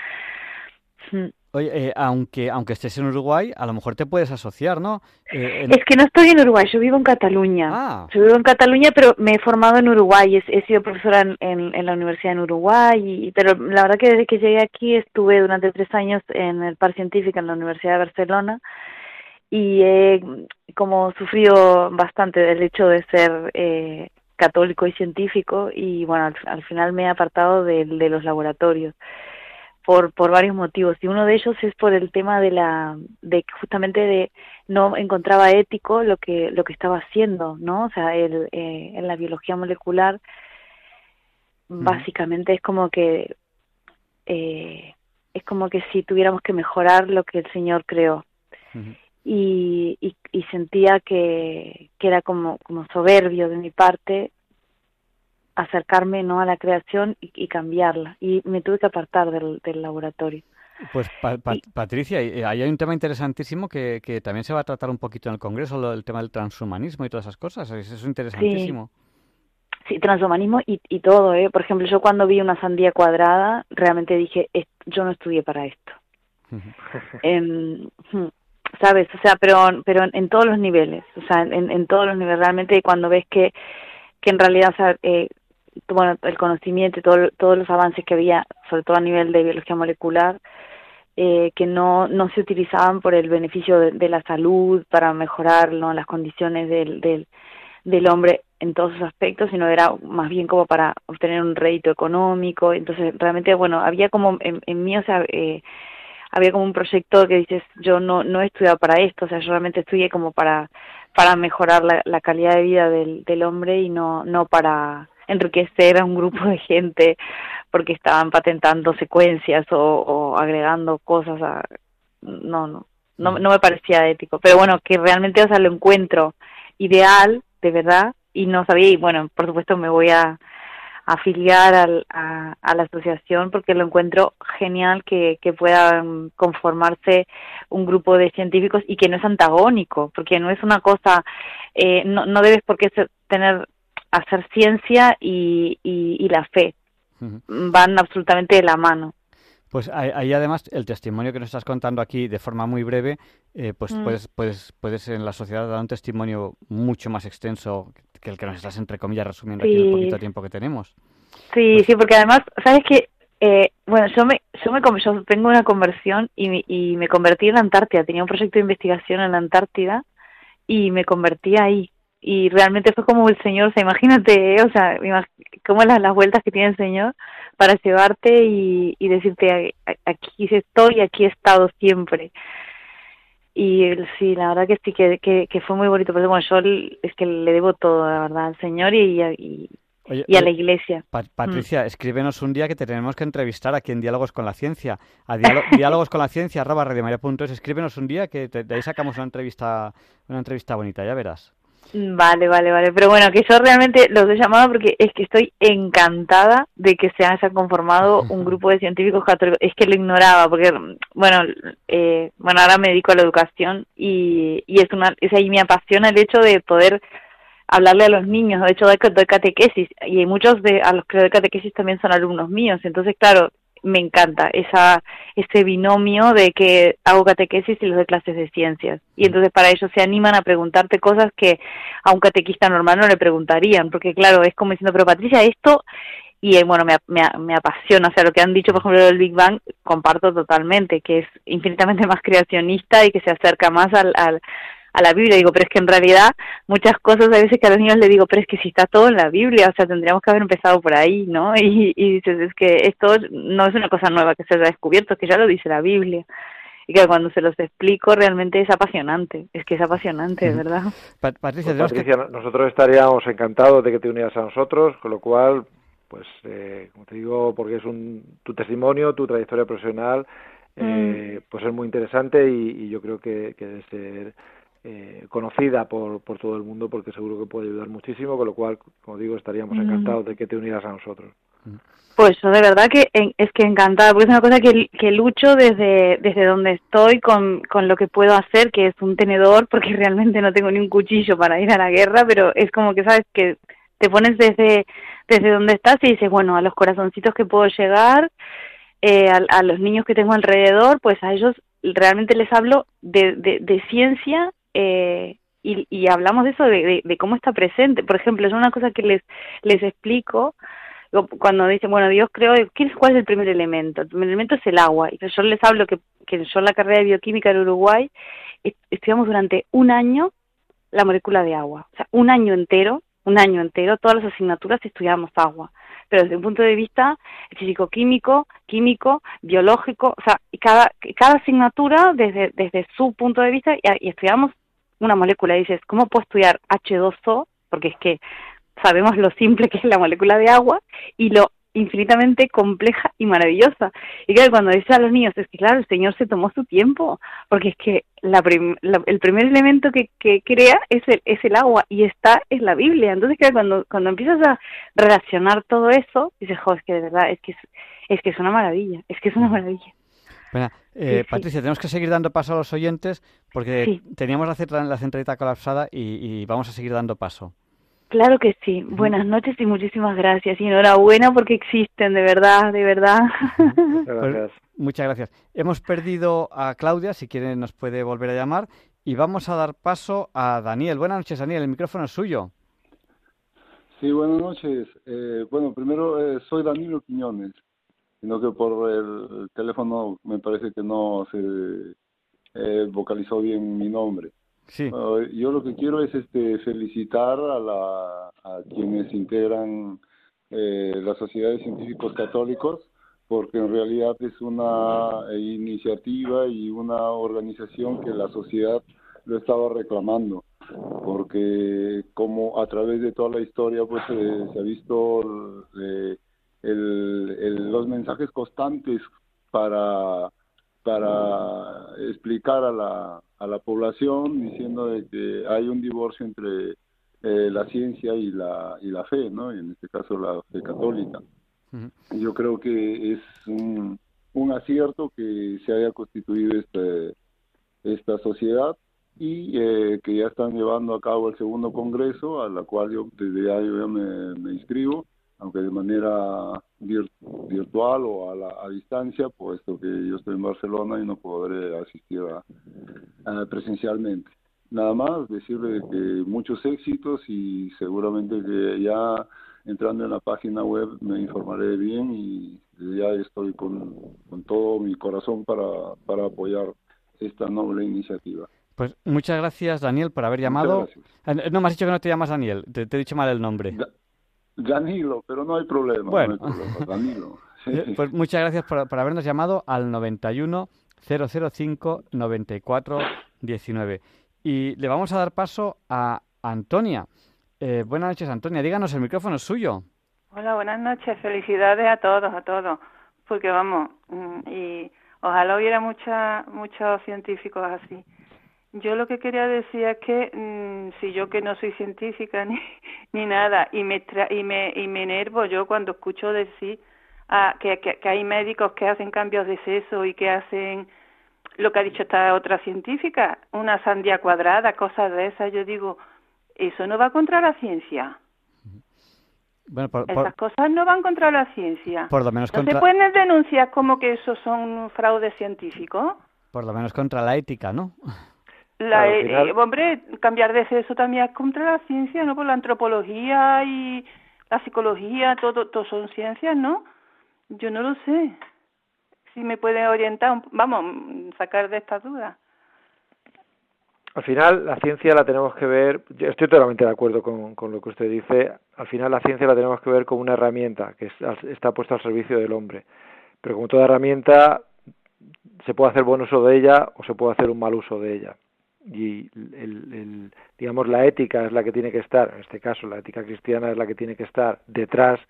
Mm. Oye, eh, aunque, aunque estés en Uruguay, a lo mejor te puedes asociar, ¿no? Eh, en- Es que no estoy en Uruguay, yo vivo en Cataluña. Ah, Yo vivo en Cataluña, pero me he formado en Uruguay. He, he sido profesora en, en, en la universidad en Uruguay, y, pero la verdad que desde que llegué aquí estuve durante tres años en el par científico en la Universidad de Barcelona y he como sufrido bastante del hecho de ser eh, católico y científico y bueno, al, al final me he apartado de, de los laboratorios por por varios motivos. Y uno de ellos es por el tema de la de que justamente de no encontraba ético lo que lo que estaba haciendo no o sea el, eh, en la biología molecular básicamente es como que eh, es como que si tuviéramos que mejorar lo que el señor creó. Ujú. Y, y, y sentía que, que era como, como soberbio de mi parte acercarme no a la creación y, y cambiarla. Y me tuve que apartar del, del laboratorio. Pues Pa- Pa- Y- Patricia, eh, ahí hay un tema interesantísimo que, que también se va a tratar un poquito en el Congreso, lo- el tema del transhumanismo y todas esas cosas. Eso es interesantísimo. sí. Transhumanismo y, y todo eh por ejemplo yo cuando vi una sandía cuadrada realmente dije "Es- yo no estudié para esto. Sabes o sea pero pero en, todos los niveles o sea en, en todos los niveles realmente cuando ves que que en realidad o sea, eh, bueno el conocimiento y todo, todos los avances que había sobre todo a nivel de biología molecular eh, que no no se utilizaban por el beneficio de, de la salud para mejorar ¿no? las condiciones del, del del hombre en todos sus aspectos, sino era más bien como para obtener un rédito económico. Entonces, realmente, bueno, había como en, en mí, o sea, eh, había como un proyecto que dices, yo no, no he estudiado para esto, o sea, yo realmente estudié como para, para mejorar la, calidad de vida del, del hombre y no, no para enriquecer a un grupo de gente porque estaban patentando secuencias o, o agregando cosas a... No, no, no, no me parecía ético. Pero bueno, que realmente, o sea, lo encuentro ideal, de verdad, y no sabía, y bueno, por supuesto me voy a, afiliar al, a, a, la asociación porque lo encuentro genial que, que puedan conformarse un grupo de científicos y que no es antagónico, porque no es una cosa, eh, no, no debes por qué ser, tener, hacer ciencia y, y, y la fe, uh -huh. van absolutamente de la mano. Pues ahí además el testimonio que nos estás contando aquí de forma muy breve, eh, pues mm. puedes, puedes, puedes en la sociedad dar un testimonio mucho más extenso que el que nos estás entre comillas resumiendo sí. aquí en el poquito tiempo que tenemos. Sí, pues... sí, porque además, sabes que eh, bueno, yo me, yo me yo tengo una conversión y me, y me convertí en la Antártida, tenía un proyecto de investigación en la Antártida y me convertí ahí y realmente fue como el Señor, o sea, imagínate, o sea, como las, las vueltas que tiene el Señor para llevarte y, y decirte, aquí estoy, aquí he estado siempre. Y sí, la verdad que sí, que, que, que fue muy bonito, pero bueno, yo es que le debo todo, la verdad, al Señor y, y, Oye, y a la iglesia. Pa Patricia, mm. escríbenos un día que te tenemos que entrevistar aquí en Diálogos con la Ciencia. A diálogos con la ciencia arroba radiomaria.es. Escríbenos un día que te, de ahí sacamos una entrevista, una entrevista bonita, ya verás. Vale, vale, vale. Pero bueno, que yo realmente los he llamado porque es que estoy encantada de que se haya conformado un grupo de científicos católicos. Es que lo ignoraba porque, bueno, eh, bueno, ahora me dedico a la educación y, y es una, es ahí me apasiona el hecho de poder hablarle a los niños. De hecho, doy, doy catequesis y muchos de a los que doy catequesis también son alumnos míos. Entonces, claro, me encanta esa ese binomio de que hago catequesis y los de clases de ciencias. Y entonces para ellos se animan a preguntarte cosas que a un catequista normal no le preguntarían porque claro es como diciendo pero Patricia esto y eh, bueno me, me, me apasiona o sea lo que han dicho por ejemplo del Big Bang comparto totalmente que es infinitamente más creacionista y que se acerca más al, al a la Biblia, digo, pero es que en realidad muchas cosas a veces que a los niños les digo, pero es que si está todo en la Biblia, o sea, tendríamos que haber empezado por ahí, ¿no? Y, y dices, es que esto no es una cosa nueva que se haya descubierto, es que ya lo dice la Biblia. Y que cuando se los explico realmente es apasionante, es que es apasionante, de verdad. Pat Patricia, pues, Patricia que... nosotros estaríamos encantados de que te unieras a nosotros, con lo cual, pues, eh, como te digo, porque es un, tu testimonio, tu trayectoria profesional, eh, mm. pues es muy interesante y, y yo creo que, que debe ser eh, conocida por, por todo el mundo porque seguro que puede ayudar muchísimo, con lo cual, como digo, estaríamos encantados de que te unieras a nosotros. Pues de verdad que es que encantada, porque es una cosa que, que lucho desde, desde donde estoy con, con lo que puedo hacer, que es un tenedor, porque realmente no tengo ni un cuchillo para ir a la guerra, pero es como que sabes que te pones desde, desde donde estás y dices, bueno, a los corazoncitos que puedo llegar, eh, a, a los niños que tengo alrededor, pues a ellos realmente les hablo de, de, de ciencia eh, y, hablamos de eso, de, de, cómo está presente. Por ejemplo, es una cosa que les, les explico cuando dicen, bueno, Dios creó, ¿cuál es el primer elemento? El primer elemento es el agua. Y yo les hablo que, que yo en la carrera de bioquímica en Uruguay estudiamos durante un año la molécula de agua. O sea, un año entero, un año entero, todas las asignaturas estudiábamos agua. Pero desde un punto de vista físico-químico, químico, biológico, o sea, cada, cada asignatura desde, desde su punto de vista y estudiamos una molécula y dices, ¿cómo puedo estudiar H2O? Porque es que sabemos lo simple que es la molécula de agua y lo infinitamente compleja y maravillosa. Y claro, cuando dice a los niños, es que claro, el Señor se tomó su tiempo, porque es que la prim la, el primer elemento que, que crea es el, es el agua y está en la Biblia. Entonces, claro, cuando, cuando empiezas a relacionar todo eso, dices, jo, es que de verdad, es que es, es que es una maravilla, es que es una maravilla. Bueno, eh, sí, Patricia, sí. tenemos que seguir dando paso a los oyentes porque sí. teníamos la, la centralita colapsada y, y, vamos a seguir dando paso. Claro que sí. Buenas noches y muchísimas gracias. Y enhorabuena porque existen, de verdad, de verdad. Muchas gracias. Pues, muchas gracias. Hemos perdido a Claudia, si quiere nos puede volver a llamar. Y vamos a dar paso a Daniel. Buenas noches, Daniel. El micrófono es suyo. Sí, buenas noches. Eh, bueno, primero eh, soy Danilo Quiñones sino que por el teléfono me parece que no se eh, vocalizó bien mi nombre. Sí. yo lo que quiero es este felicitar a, la, a quienes integran eh, la Sociedad de Científicos Católicos porque en realidad es una iniciativa y una organización que la sociedad lo estaba reclamando porque como a través de toda la historia pues eh, se ha visto eh, los mensajes constantes para para explicar a la, a la población diciendo de que hay un divorcio entre eh, la ciencia y la y la fe no y en este caso la fe católica. Yo creo que es un, un acierto que se haya constituido este esta sociedad y eh, que ya están llevando a cabo el segundo congreso, a la cual yo desde ya yo ya me, inscribo, aunque de manera virtual o a, la, a distancia, puesto que yo estoy en Barcelona y no podré asistir a, presencialmente. Nada más decirle que muchos éxitos y seguramente que ya entrando en la página web me informaré bien y ya estoy con, con todo mi corazón para, para apoyar esta noble iniciativa. Pues muchas gracias, Daniel, por haber llamado. Eh, no, me has dicho que no te llamas Daniel, te, he dicho mal el nombre. Danilo, pero no hay problema. Bueno, Danilo. Eh, pues muchas gracias por, habernos llamado al 91 005 94 19. Y le vamos a dar paso a Antonia. Eh, buenas noches, Antonia. Díganos, el micrófono es suyo. Hola, buenas noches. Felicidades a todos, a todos. Porque vamos, mm, y ojalá hubiera mucha, muchos científicos así. Yo lo que quería decir es que mm, si yo que no soy científica ni, ni nada y me, y me y me enervo yo cuando escucho decir ah, que, que, hay médicos que hacen cambios de sexo y que hacen lo que ha dicho esta otra científica, una sandía cuadrada, cosas de esas, yo digo, eso no va contra la ciencia. Bueno, por, Esas cosas no van contra la ciencia. Por lo menos ¿No se pueden denunciar como que eso son fraudes científicos? Por lo menos contra la ética, ¿no? La, eh, hombre, cambiar de sexo también es contra la ciencia, ¿no? Por la antropología y la psicología, todo, todo son ciencias, ¿no? Yo no lo sé. Si me puede orientar, vamos, sacar de estas dudas. Al final, la ciencia la tenemos que ver, yo estoy totalmente de acuerdo con, con lo que usted dice, al final la ciencia la tenemos que ver como una herramienta que está puesta al servicio del hombre. Pero como toda herramienta, se puede hacer buen uso de ella o se puede hacer un mal uso de ella y el, digamos la ética es la que tiene que estar en este caso la ética cristiana es la que tiene que estar detrás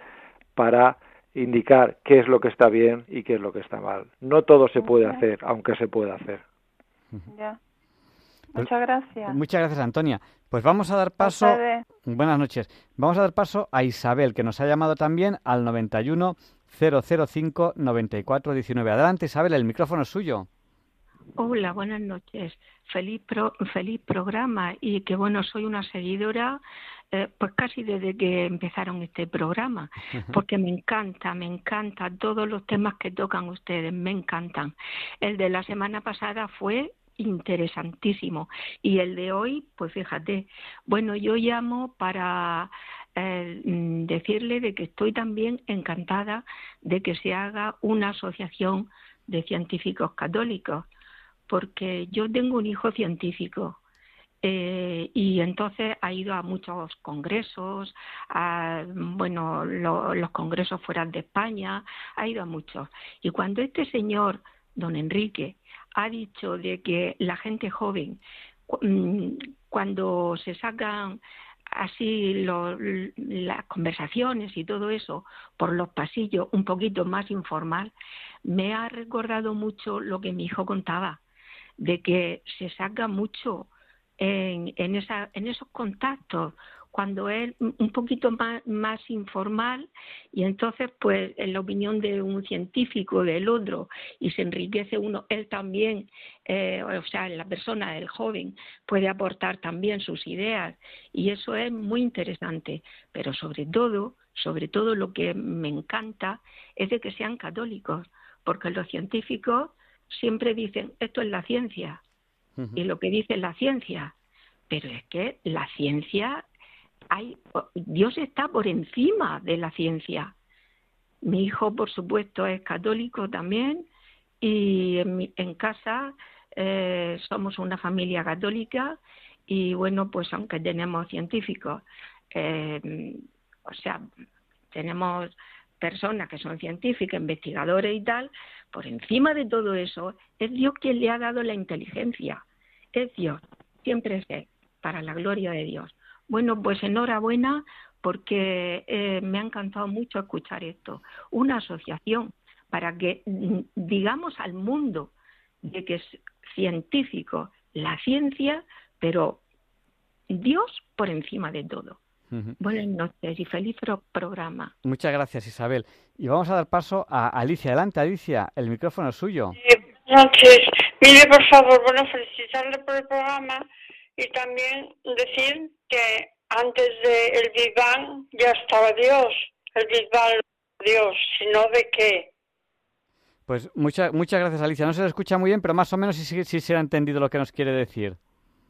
para indicar qué es lo que está bien y qué es lo que está mal. No todo se puede hacer aunque se pueda hacer. Ya. Pues muchas gracias. Muchas gracias Antonia. Pues vamos a dar paso buenas noches. Vamos a dar paso a Isabel que nos ha llamado también al 91 005 94 19 adelante Isabel el micrófono es suyo Hola, buenas noches. Feliz, feliz programa y que bueno, soy una seguidora eh, pues casi desde que empezaron este programa, porque me encanta, me encanta todos los temas que tocan ustedes, me encantan. El de la semana pasada fue interesantísimo y el de hoy, pues fíjate, bueno, yo llamo para eh, decirle de que estoy también encantada de que se haga una asociación de científicos católicos porque yo tengo un hijo científico eh, y entonces ha ido a muchos congresos, a, bueno, los congresos fuera de España, ha ido a muchos. Y cuando este señor, don Enrique, ha dicho de que la gente joven, mm, cuando se sacan así las conversaciones y todo eso por los pasillos un poquito más informal, me ha recordado mucho lo que mi hijo contaba de que se saca mucho en, esa, en esos contactos cuando es un poquito más, más informal y entonces pues en la opinión de un científico del otro y se enriquece uno él también eh, o sea la persona el joven puede aportar también sus ideas y eso es muy interesante. Pero sobre todo sobre todo lo que me encanta es de que sean católicos porque los científicos siempre dicen esto es la ciencia y lo que dice la ciencia, pero es que la ciencia hay Dios está por encima de la ciencia. Mi hijo, por supuesto, es católico también y en, casa eh, somos una familia católica Y bueno, pues aunque tenemos científicos, eh, o sea, tenemos personas que son científicas, investigadores y tal, por encima de todo eso, es Dios quien le ha dado la inteligencia. Es Dios, siempre es Él, para la gloria de Dios. Bueno, pues enhorabuena porque eh, me ha encantado mucho escuchar esto. Una asociación para que mm, digamos al mundo de que es científico la ciencia, pero Dios por encima de todo. Buenas noches y feliz programa. Muchas gracias, Isabel. Y vamos a dar paso a Alicia. Adelante, Alicia, el micrófono es suyo. buenas noches. Mire, por favor, bueno, felicitarle por el programa y también decir que antes del Big Bang ya estaba Dios. El Big Bang, Dios, sino de qué. Pues muchas muchas gracias, Alicia. No se le escucha muy bien, pero más o menos sí, sí se ha entendido lo que nos quiere decir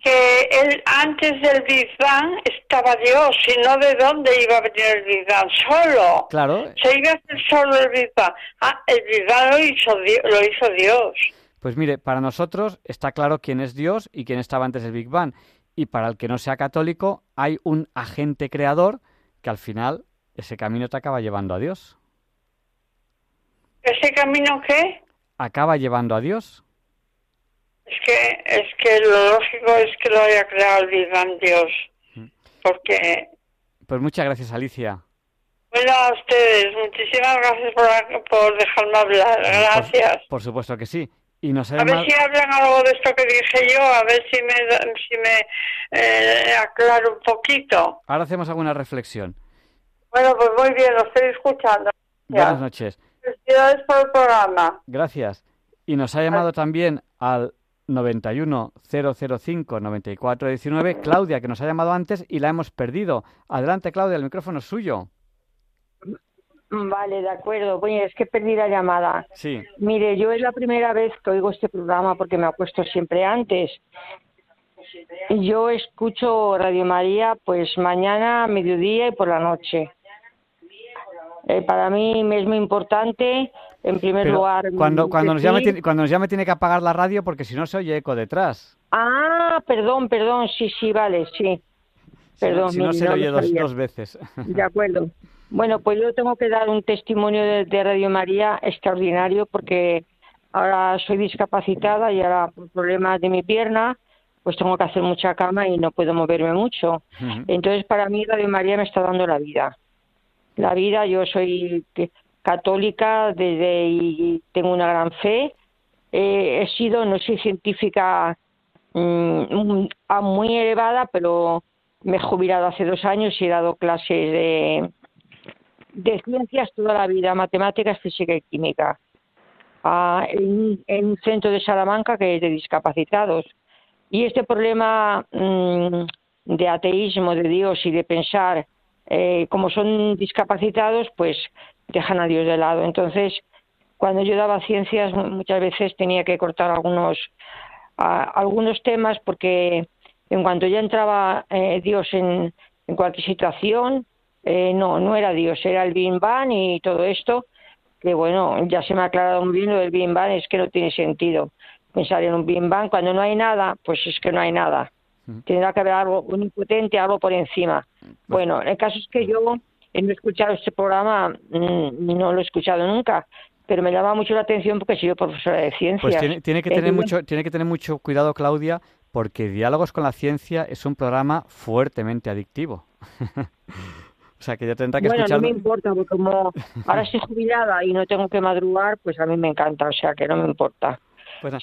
que él antes del Big Bang estaba Dios, y no de dónde iba a venir el Big Bang, solo. Claro. Se iba a hacer solo el Big Bang. Ah, el Big Bang lo hizo, lo hizo Dios. Pues mire, para nosotros está claro quién es Dios y quién estaba antes del Big Bang. Y para el que no sea católico, hay un agente creador que al final ese camino te acaba llevando a Dios. ¿Ese camino qué? Acaba llevando a Dios. Es que, es que lo lógico es que lo haya creado el Big Dios. Mm. Porque. Pues muchas gracias, Alicia. Bueno, a ustedes, muchísimas gracias por, por dejarme hablar. Gracias. Por, supuesto que sí. Y nos a ver si hablan algo de esto que dije yo, a ver si me, si me eh, aclaro un poquito. Ahora hacemos alguna reflexión. Bueno, pues muy bien, lo estoy escuchando. Buenas noches. Felicidades por el programa. Gracias. Y nos ha llamado también al 91 005 94 19, Claudia, que nos ha llamado antes y la hemos perdido. Adelante, Claudia, el micrófono es suyo. Vale, de acuerdo. Oye, es que perdí la llamada. Sí. Mire, yo es la primera vez que oigo este programa porque me ha puesto siempre antes. Yo escucho Radio María pues mañana, mediodía y por la noche. Eh, para mí es muy importante en primer lugar. Cuando, cuando, nos llame, cuando nos llame tiene que apagar la radio porque si no se oye eco detrás. Ah, perdón, perdón, sí, sí, vale, sí. Perdón, si no, se oye dos, veces. De acuerdo. Bueno, pues yo tengo que dar un testimonio de, Radio María extraordinario porque ahora soy discapacitada y ahora por problemas de mi pierna pues tengo que hacer mucha cama y no puedo moverme mucho. Entonces para mí Radio María me está dando la vida. La vida, yo soy católica desde y tengo una gran fe. he sido, no soy científica mm, muy elevada, pero me he jubilado hace dos años y he dado clases de, de ciencias toda la vida, matemáticas, física y química, en, un centro de Salamanca que es de discapacitados. Y este problema mm, de ateísmo, de Dios y de pensar, eh, como son discapacitados, pues dejan a Dios de lado. Entonces, cuando yo daba ciencias, muchas veces tenía que cortar algunos, algunos temas porque en cuanto ya entraba eh, Dios en, en, cualquier situación, eh, no, no era Dios, era el Big Bang y todo esto, que bueno, ya se me ha aclarado muy bien lo del Big Bang, es que no tiene sentido pensar en un Big Bang. Cuando no hay nada, pues es que no hay nada. Tendrá que haber algo, un impotente, algo por encima. Pues bueno, el caso es que yo no he escuchado este programa, mm, no lo he escuchado nunca, pero me llama mucho la atención porque soy profesora de ciencias. Pues tiene, tiene que tener mucho, tiene que tener mucho cuidado, Claudia, porque Diálogos con la Ciencia es un programa fuertemente adictivo. o sea, que ya tendrá que bueno, no me importa, porque como ahora estoy jubilada y no tengo que madrugar, pues a mí me encanta, o sea, que no me importa. Pues,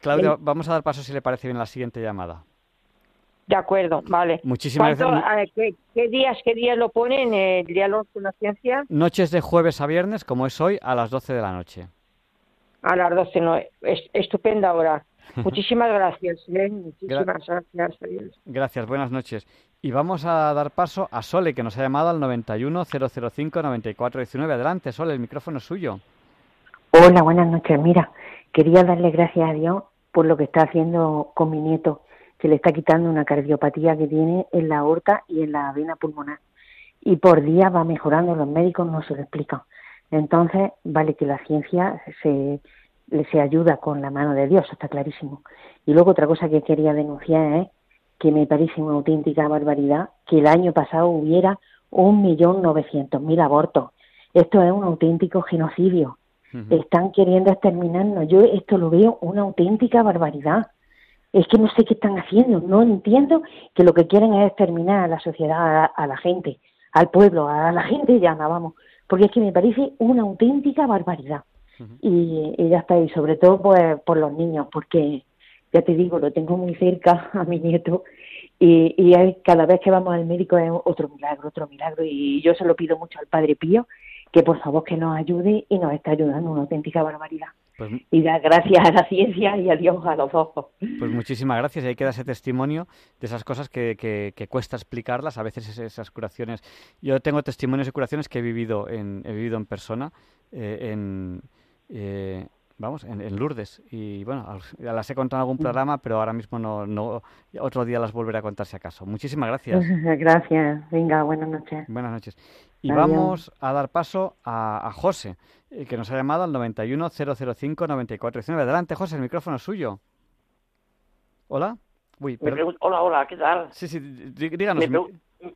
Claudia, vamos a dar paso si le parece bien la siguiente llamada. De acuerdo, vale. Muchísimas gracias. ¿qué, días, ¿Qué días lo ponen el diálogo con la ciencia? Noches de jueves a viernes, como es hoy, a las 12 de la noche. A las 12, no. Es, estupenda hora. Muchísimas gracias. ¿eh? Muchísimas gracias. Gracias, buenas noches. Y vamos a dar paso a Sole, que nos ha llamado al 91 005 9419. Adelante, Sole, el micrófono es suyo. Hola, buenas noches. Mira, quería darle gracias a Dios por lo que está haciendo con mi nieto se le está quitando una cardiopatía que tiene en la aorta y en la vena pulmonar. Y por día va mejorando, los médicos no se lo explican. Entonces, vale que la ciencia se, se ayuda con la mano de Dios, está clarísimo. Y luego otra cosa que quería denunciar es que me parece una auténtica barbaridad que el año pasado hubiera un millón novecientos mil abortos. Esto es un auténtico genocidio. Están queriendo exterminarnos. Yo esto lo veo una auténtica barbaridad. Es que no sé qué están haciendo. No entiendo que lo que quieren es exterminar a la sociedad, a, la gente, al pueblo, a la gente llana, vamos. Porque es que me parece una auténtica barbaridad. y, y, ya está. Y sobre todo pues, por los niños, porque ya te digo, lo tengo muy cerca a mi nieto y, y cada vez que vamos al médico es otro milagro, otro milagro. Y yo se lo pido mucho al Padre Pío que por favor que nos ayude y nos está ayudando una auténtica barbaridad. Pues y dar gracias a la ciencia y a Dios a los ojos. Pues muchísimas gracias. Y hay que dar ese testimonio de esas cosas que, que, cuesta explicarlas, a veces esas curaciones. Yo tengo testimonios de curaciones que he vivido en, he vivido en persona, eh, en, eh, vamos, en, Lourdes. Y bueno, las he contado en algún mm. programa, pero ahora mismo no, no, otro día las volveré a contar si acaso. Muchísimas gracias. Gracias. Venga, buenas noches. Buenas noches. Y vamos a dar paso a, José, eh, que nos ha llamado al 910059419. Adelante, José, el micrófono es suyo. Hola. Uy, hola, hola, ¿qué tal? Sí, sí, díganos.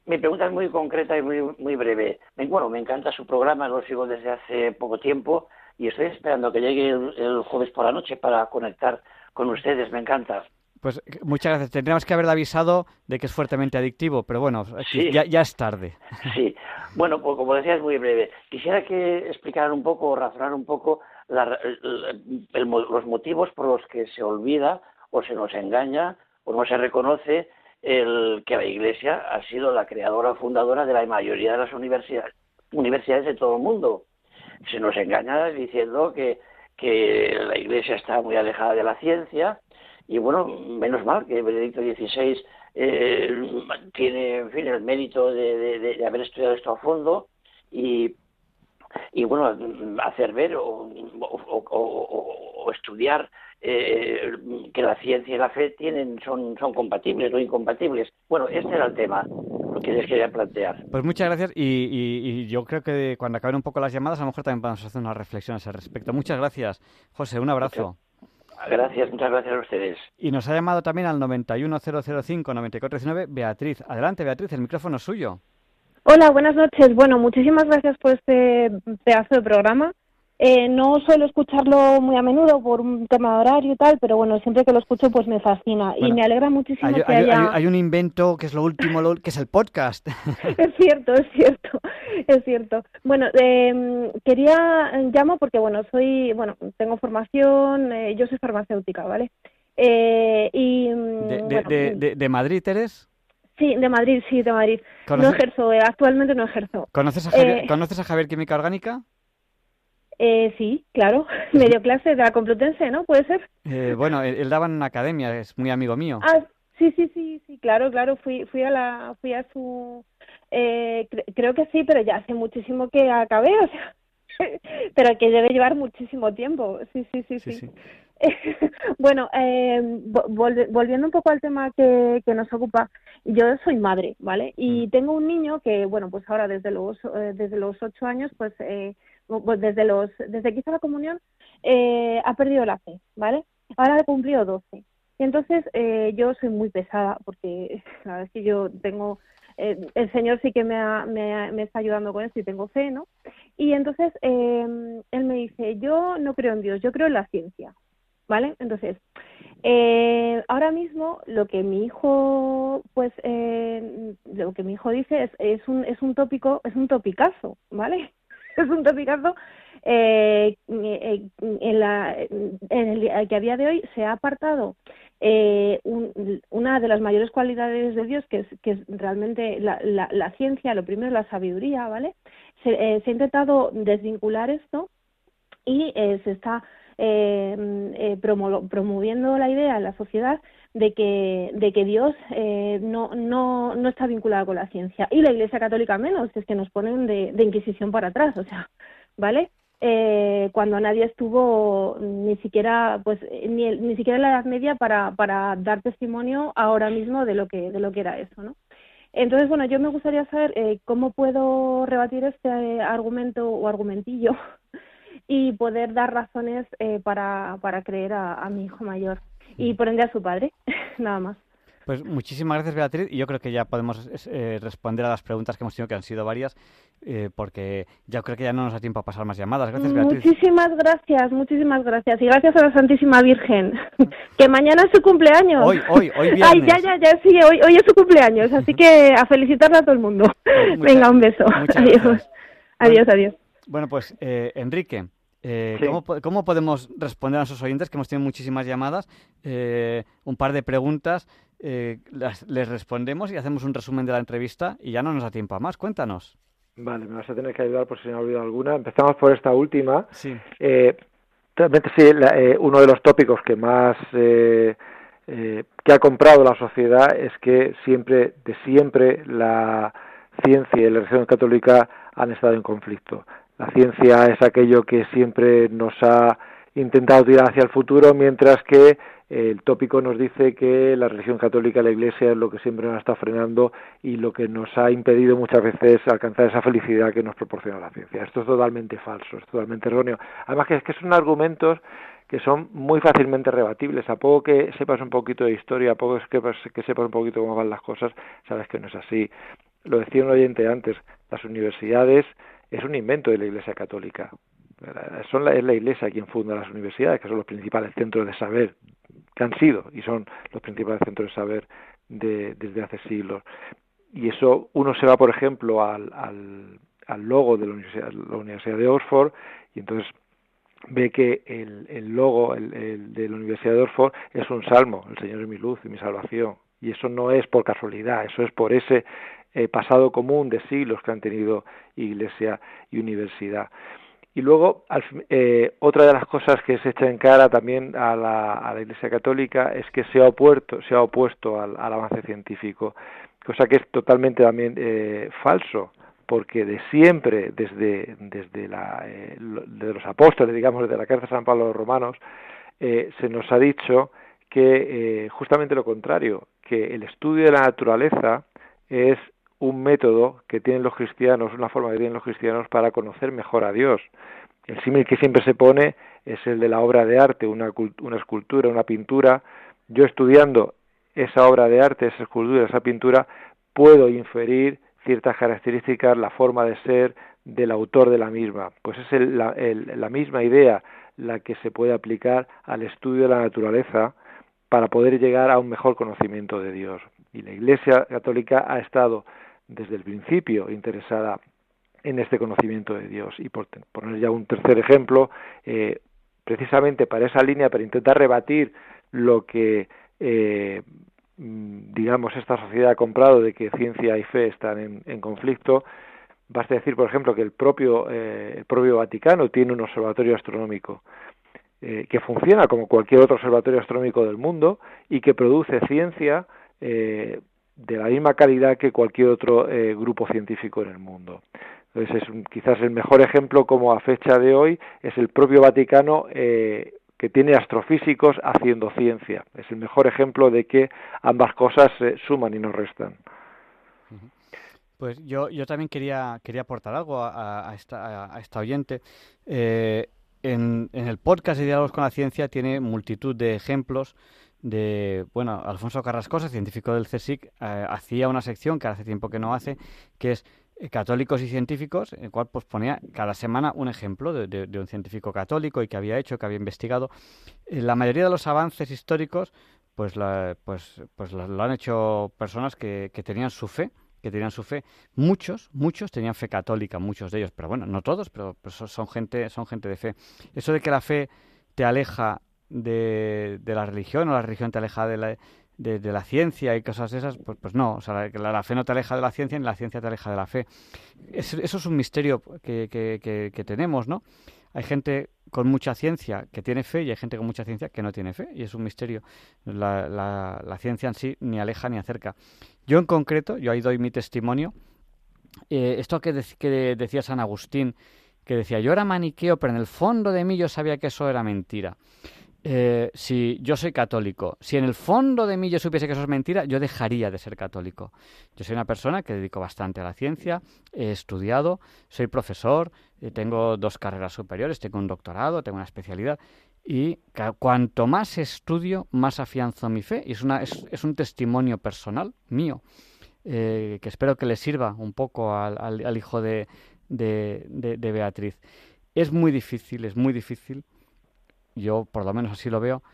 Mi, pregunta es muy concreta y muy, muy breve. Bueno, me encanta su programa, lo sigo desde hace poco tiempo y estoy esperando que llegue el jueves por la noche para conectar con ustedes. Me encanta. Pues muchas gracias. Tendríamos que haber avisado de que es fuertemente adictivo, pero bueno, ya, ya, es tarde. Sí. Bueno, pues como decía, es muy breve. Quisiera que explicaran un poco, o razonar un poco los motivos por los que se olvida o se nos engaña o no se reconoce el que la Iglesia ha sido la creadora o fundadora de la mayoría de las universidades, universidades de todo el mundo. Se nos engaña diciendo que, que la Iglesia está muy alejada de la ciencia, y bueno, menos mal que Benedicto XVI eh, tiene, en fin, el mérito de, haber estudiado esto a fondo y, y bueno, hacer ver o, estudiar eh, que la ciencia y la fe tienen son, son compatibles o incompatibles. Bueno, este era el tema, que les quería plantear. Pues muchas gracias y, y, yo creo que cuando acaben un poco las llamadas a lo mejor también podemos hacer unas reflexiones al respecto. Muchas gracias, José, un abrazo. Gracias, muchas gracias a ustedes. Y nos ha llamado también al 91005-9419 Beatriz. Adelante, Beatriz, el micrófono es suyo. Hola, buenas noches. Bueno, muchísimas gracias por este pedazo de programa. Eh, no suelo escucharlo muy a menudo por un tema de horario y tal, pero bueno, siempre que lo escucho pues me fascina y me alegra muchísimo hay, que haya... Hay, un invento que es lo último, que es el podcast. es cierto, es cierto, es cierto. Bueno, eh, quería, llamo porque bueno, soy, bueno, tengo formación, eh, yo soy farmacéutica, ¿vale? Eh, y... Mm, de, de, de, Madrid eres? Sí, de Madrid, sí, de Madrid. No ejerzo, eh, actualmente no ejerzo. ¿Conoces a Javier, ¿Conoces a Javier Química Orgánica? Eh, sí, claro, medio clase de la Complutense, ¿no? ¿Puede ser? Eh, bueno, él, daba en una academia, es muy amigo mío. Ah, sí, sí, sí, sí, claro, claro, fui, fui a la, fui a su, eh, creo que sí, pero ya hace muchísimo que acabé, o sea, pero que debe llevar muchísimo tiempo, sí, sí, sí, sí. bueno, eh, volviendo un poco al tema que, que nos ocupa, yo soy madre, ¿vale? Y mm. tengo un niño que, bueno, pues ahora desde los, eh, desde los ocho años, pues eh, pues desde los desde que hizo la comunión eh, ha perdido la fe, ¿vale? Ahora ha cumplido 12. Y entonces eh, yo soy muy pesada porque la verdad es que yo tengo eh, el Señor sí que me, me, me, está ayudando con esto y tengo fe, ¿no? Y entonces eh, él me dice, yo no creo en Dios, yo creo en la ciencia, ¿vale? Entonces, eh, ahora mismo lo que mi hijo, pues, eh, lo que mi hijo dice es, es un es un tópico, es un topicazo, ¿vale? es un topicazo eh, eh, en, la, en el que a día de hoy se ha apartado eh, una de las mayores cualidades de Dios, que es, que es realmente la, la, la ciencia, lo primero la sabiduría, ¿vale? Se, eh, se ha intentado desvincular esto y eh, se está eh, promoviendo la idea en la sociedad de que, de que Dios eh, no, no, no está vinculado con la ciencia. Y la Iglesia Católica menos, es que nos ponen de, Inquisición para atrás, o sea, ¿vale? Eh, cuando nadie estuvo ni siquiera pues ni, ni siquiera en la Edad Media para, para dar testimonio ahora mismo de lo que de lo que era eso no entonces bueno yo me gustaría saber eh, cómo puedo rebatir este argumento o argumentillo y poder dar razones eh, para, para creer a, a mi hijo mayor y por ende a su padre, nada más. Pues muchísimas gracias, Beatriz. Y yo creo que ya podemos eh, responder a las preguntas que hemos tenido, que han sido varias, eh, porque ya creo que ya no nos da tiempo a pasar más llamadas. Gracias, Beatriz. Muchísimas gracias, muchísimas gracias. Y gracias a la Santísima Virgen, que mañana es su cumpleaños. Hoy, hoy, hoy viernes. Ay, ya, ya, ya, sí, hoy, hoy es su cumpleaños, así que a felicitarla a todo el mundo. Pues Venga, un beso. Adiós. Adiós, adiós. Bueno, pues, eh, Enrique, eh, Sí. ¿cómo, po- cómo podemos responder a nuestros oyentes, que hemos tenido muchísimas llamadas, eh, un par de preguntas, eh, las- les respondemos y hacemos un resumen de la entrevista y ya no nos da tiempo a más? Cuéntanos. Vale, me vas a tener que ayudar por si me ha olvidado alguna. Empezamos por esta última. Sí. Eh, realmente sí, la- eh, uno de los tópicos que más que ha comprado la sociedad es que siempre, de siempre, la ciencia y la religión católica han estado en conflicto. La ciencia es aquello que siempre nos ha intentado tirar hacia el futuro, mientras que el tópico nos dice que la religión católica, la Iglesia, es lo que siempre nos está frenando y lo que nos ha impedido muchas veces alcanzar esa felicidad que nos proporciona la ciencia. Esto es totalmente falso, es totalmente erróneo. Además que es que son argumentos que son muy fácilmente rebatibles. A poco que sepas un poquito de historia, a poco que que sepas un poquito cómo van las cosas, sabes que no es así. Lo decía un oyente antes, las universidades es un invento de la Iglesia Católica. Son la, es la Iglesia quien funda las universidades, que son los principales centros de saber, que han sido y son los principales centros de saber de, desde hace siglos. Y eso, uno se va, por ejemplo, al, logo de la Universidad, la Universidad de Oxford y entonces ve que el, el logo de la Universidad de Oxford es un salmo, el Señor es mi luz y mi salvación. Y eso no es por casualidad, eso es por ese eh, pasado común de siglos que han tenido Iglesia y universidad. Y luego, al, eh, otra de las cosas que se echa en cara también a la, a la Iglesia Católica es que se ha opuesto, se ha opuesto al, avance científico, cosa que es totalmente también eh, falso, porque de siempre, desde, desde la, eh, de los apóstoles, digamos, desde la carta de San Pablo a los romanos, eh, se nos ha dicho que justamente lo contrario, que el estudio de la naturaleza es un método que tienen los cristianos, una forma que tienen los cristianos para conocer mejor a Dios. El símil que siempre se pone es el de la obra de arte, una, una escultura, una pintura. Yo estudiando esa obra de arte, esa escultura, esa pintura, puedo inferir ciertas características, la forma de ser del autor de la misma. Pues es el, la, el, la misma idea la que se puede aplicar al estudio de la naturaleza para poder llegar a un mejor conocimiento de Dios. Y la Iglesia Católica ha estado desde el principio interesada en este conocimiento de Dios. Y por poner ya un tercer ejemplo, eh, precisamente para esa línea, para intentar rebatir lo que, eh, digamos, esta sociedad ha comprado de que ciencia y fe están en, en conflicto, basta decir, por ejemplo, que el propio, eh, el propio Vaticano tiene un observatorio astronómico eh, que funciona como cualquier otro observatorio astronómico del mundo y que produce ciencia eh, de la misma calidad que cualquier otro eh, grupo científico en el mundo. Entonces, es un, quizás el mejor ejemplo, como a fecha de hoy, es el propio Vaticano eh, que tiene astrofísicos haciendo ciencia. Es el mejor ejemplo de que ambas cosas eh, suman y no restan. Pues yo, yo también quería, quería aportar algo a, a, esta, a esta oyente. Eh, en, en el podcast de Diálogos con la Ciencia tiene multitud de ejemplos de, bueno, Alfonso Carrascosa, científico del CSIC, eh, hacía una sección que hace tiempo que no hace, que es eh, católicos y científicos, en el cual pues ponía cada semana un ejemplo de, un científico católico y que había hecho, que había investigado. Eh, la mayoría de los avances históricos, pues, pues, pues lo, han hecho personas que, que tenían su fe, que tenían su fe. Muchos, muchos tenían fe católica, muchos de ellos, pero bueno, no todos, pero, pero son gente, son gente de fe. Eso de que la fe te aleja de, de la religión o la religión te aleja de la, de, la ciencia y cosas esas, pues, pues no, o sea, la, la, fe no te aleja de la ciencia ni la ciencia te aleja de la fe. Es, eso es un misterio que, que, que, que tenemos, ¿no? Hay gente con mucha ciencia que tiene fe y hay gente con mucha ciencia que no tiene fe y es un misterio. La, la, la ciencia en sí ni aleja ni acerca. Yo en concreto, yo ahí doy mi testimonio, eh, esto que, de, que decía San Agustín, que decía, yo era maniqueo, pero en el fondo de mí yo sabía que eso era mentira. Eh, si yo soy católico, si en el fondo de mí yo supiese que eso es mentira, yo dejaría de ser católico. Yo soy una persona que dedico bastante a la ciencia, he estudiado, soy profesor, eh, tengo dos carreras superiores, tengo un doctorado, tengo una especialidad. Y cuanto más estudio, más afianzo mi fe. Y es, una, un testimonio personal mío, eh, que espero que le sirva un poco al, hijo de, Beatriz. Es muy difícil, es muy difícil, yo por lo menos así lo veo,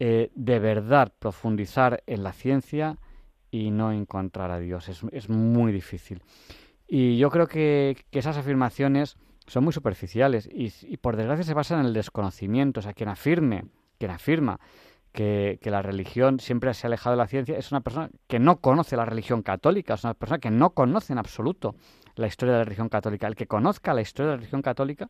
eh, de verdad profundizar en la ciencia y no encontrar a Dios. Es, muy difícil. Y yo creo que, que esas afirmaciones son muy superficiales y, por desgracia se basan en el desconocimiento. O sea, quien afirme, quien afirma que, la religión siempre se ha alejado de la ciencia es una persona que no conoce la religión católica, es una persona que no conoce en absoluto la historia de la religión católica. El que conozca la historia de la religión católica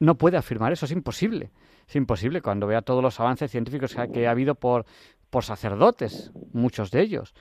no puede afirmar eso, es imposible. Es imposible cuando vea todos los avances científicos que ha, habido por, por sacerdotes, muchos de ellos.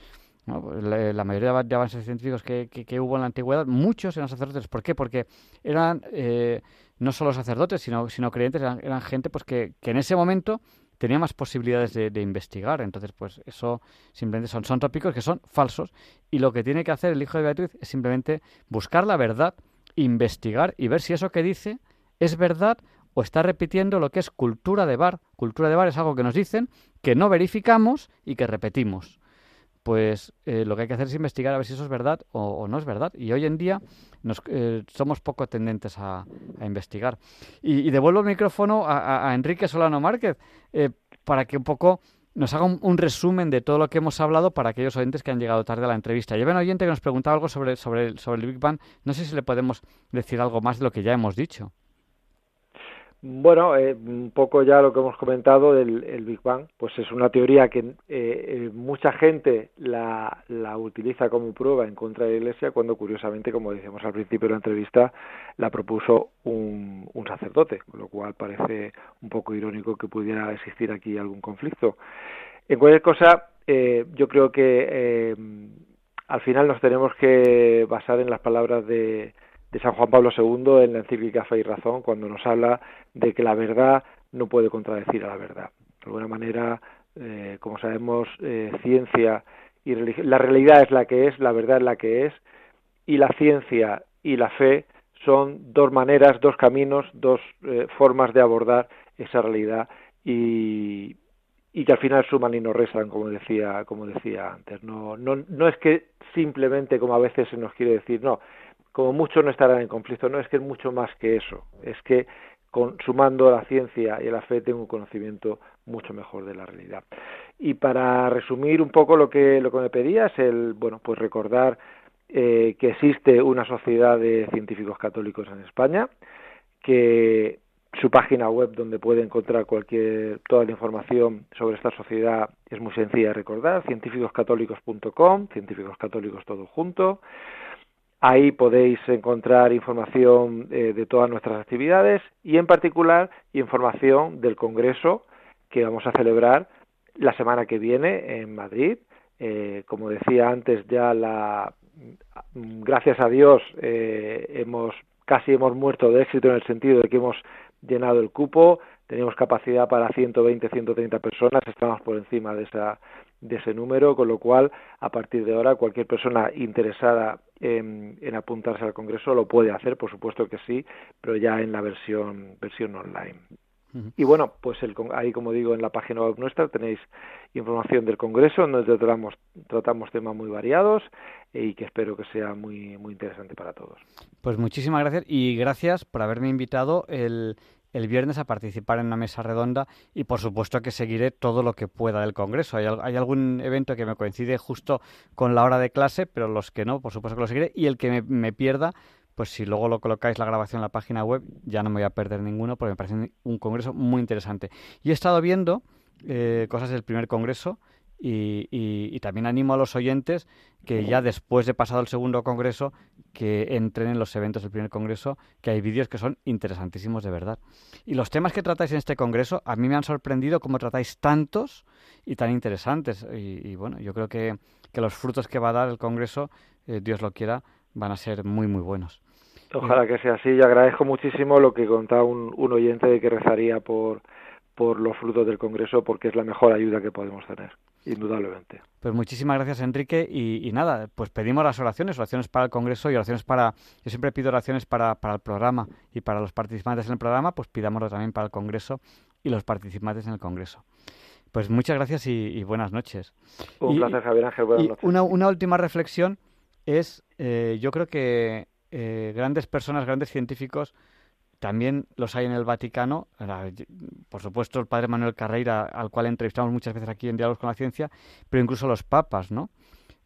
La, mayoría de avances científicos que, hubo en la antigüedad, muchos eran sacerdotes. ¿Por qué? Porque eran eh, no solo sacerdotes, sino, sino creyentes, eran, gente pues que, en ese momento tenía más posibilidades de, investigar. Entonces, pues eso simplemente son, son tópicos que son falsos. Y lo que tiene que hacer el hijo de Beatriz es simplemente buscar la verdad, investigar y ver si eso que dice es verdad o está repitiendo lo que es cultura de bar. Cultura de bar es algo que nos dicen, que no verificamos y que repetimos pues eh, lo que hay que hacer es investigar a ver si eso es verdad o, no es verdad. Y hoy en día nos, eh, somos poco tendentes a, investigar. Y, devuelvo el micrófono a, Enrique Solano Márquez eh, para que un poco nos haga un, resumen de todo lo que hemos hablado para aquellos oyentes que han llegado tarde a la entrevista. Lleva un oyente que nos preguntaba algo sobre, sobre, sobre el Big Bang. No sé si le podemos decir algo más de lo que ya hemos dicho. Bueno, eh, un poco ya lo que hemos comentado el Big Bang, pues es una teoría que eh, eh, mucha gente la, la, utiliza como prueba en contra de la Iglesia, cuando curiosamente, como decíamos al principio de la entrevista, la propuso un, un sacerdote, con lo cual parece un poco irónico que pudiera existir aquí algún conflicto. En cualquier cosa, yo creo que al final nos tenemos que basar en las palabras de de San Juan Pablo II en la encíclica Fe y Razón, cuando nos habla de que la verdad no puede contradecir a la verdad. De alguna manera, eh, como sabemos, eh, ciencia y religión, la realidad es la que es, la verdad es la que es, y la ciencia y la fe son dos maneras, dos caminos, dos eh, formas de abordar esa realidad y, y que al final suman y no restan, como decía, como decía antes. No, no, no es que simplemente, como a veces se nos quiere decir, no, como muchos no estarán en conflicto, no es que es mucho más que eso, es que sumando la ciencia y la fe tengo un conocimiento mucho mejor de la realidad. Y para resumir un poco lo que lo que me pedías, el bueno, pues recordar eh, que existe una sociedad de científicos católicos en España, que su página web donde puede encontrar cualquier toda la información sobre esta sociedad es muy sencilla de recordar, científicoscatólicos.com, científicos católicos todo junto. Ahí podéis encontrar información eh, de todas nuestras actividades y en particular información del Congreso que vamos a celebrar la semana que viene en Madrid. Eh, como decía antes, ya la gracias a Dios eh, hemos casi hemos muerto de éxito en el sentido de que hemos llenado el cupo, tenemos capacidad para 120, 130 personas, estamos por encima de esa de ese número, con lo cual a partir de ahora cualquier persona interesada en, apuntarse al Congreso lo puede hacer, por supuesto que sí, pero ya en la versión, versión online. Y bueno, pues el, ahí, como digo, en la página web nuestra tenéis información del Congreso, donde tratamos, tratamos temas muy variados y que espero que sea muy, muy interesante para todos. Pues muchísimas gracias y gracias por haberme invitado el, el viernes a participar en una mesa redonda y por supuesto que seguiré todo lo que pueda del Congreso. Hay, hay, algún evento que me coincide justo con la hora de clase, pero los que no, por supuesto que lo seguiré. Y el que me, pierda, pues si luego lo colocáis la grabación en la página web, ya no me voy a perder ninguno porque me parece un Congreso muy interesante. Y he estado viendo eh, cosas del primer Congreso y, también animo a los oyentes que ya después de pasado el segundo congreso, que entren en los eventos del primer congreso, que hay vídeos que son interesantísimos de verdad. Y los temas que tratáis en este congreso, a mí me han sorprendido cómo tratáis tantos y tan interesantes. Y, bueno, yo creo que, los frutos que va a dar el congreso, eh, Dios lo quiera, van a ser muy, muy buenos. Ojalá que sea así. Y agradezco muchísimo lo que contaba un, un oyente de que rezaría por, por los frutos del Congreso porque es la mejor ayuda que podemos tener indudablemente. Pues muchísimas gracias, Enrique. Y, nada, pues pedimos las oraciones, oraciones para el Congreso y oraciones para. Yo siempre pido oraciones para, para el programa y para los participantes en el programa, pues pidámoslo también para el Congreso y los participantes en el Congreso. Pues muchas gracias y, buenas noches. Un placer, Javier Ángel. Buenas noches. Una, una, última reflexión es, eh, yo creo que eh, grandes personas, grandes científicos, también los hay en el Vaticano. Por supuesto, el padre Manuel Carreira, al cual entrevistamos muchas veces aquí en Diálogos con la Ciencia, pero incluso los papas, ¿no?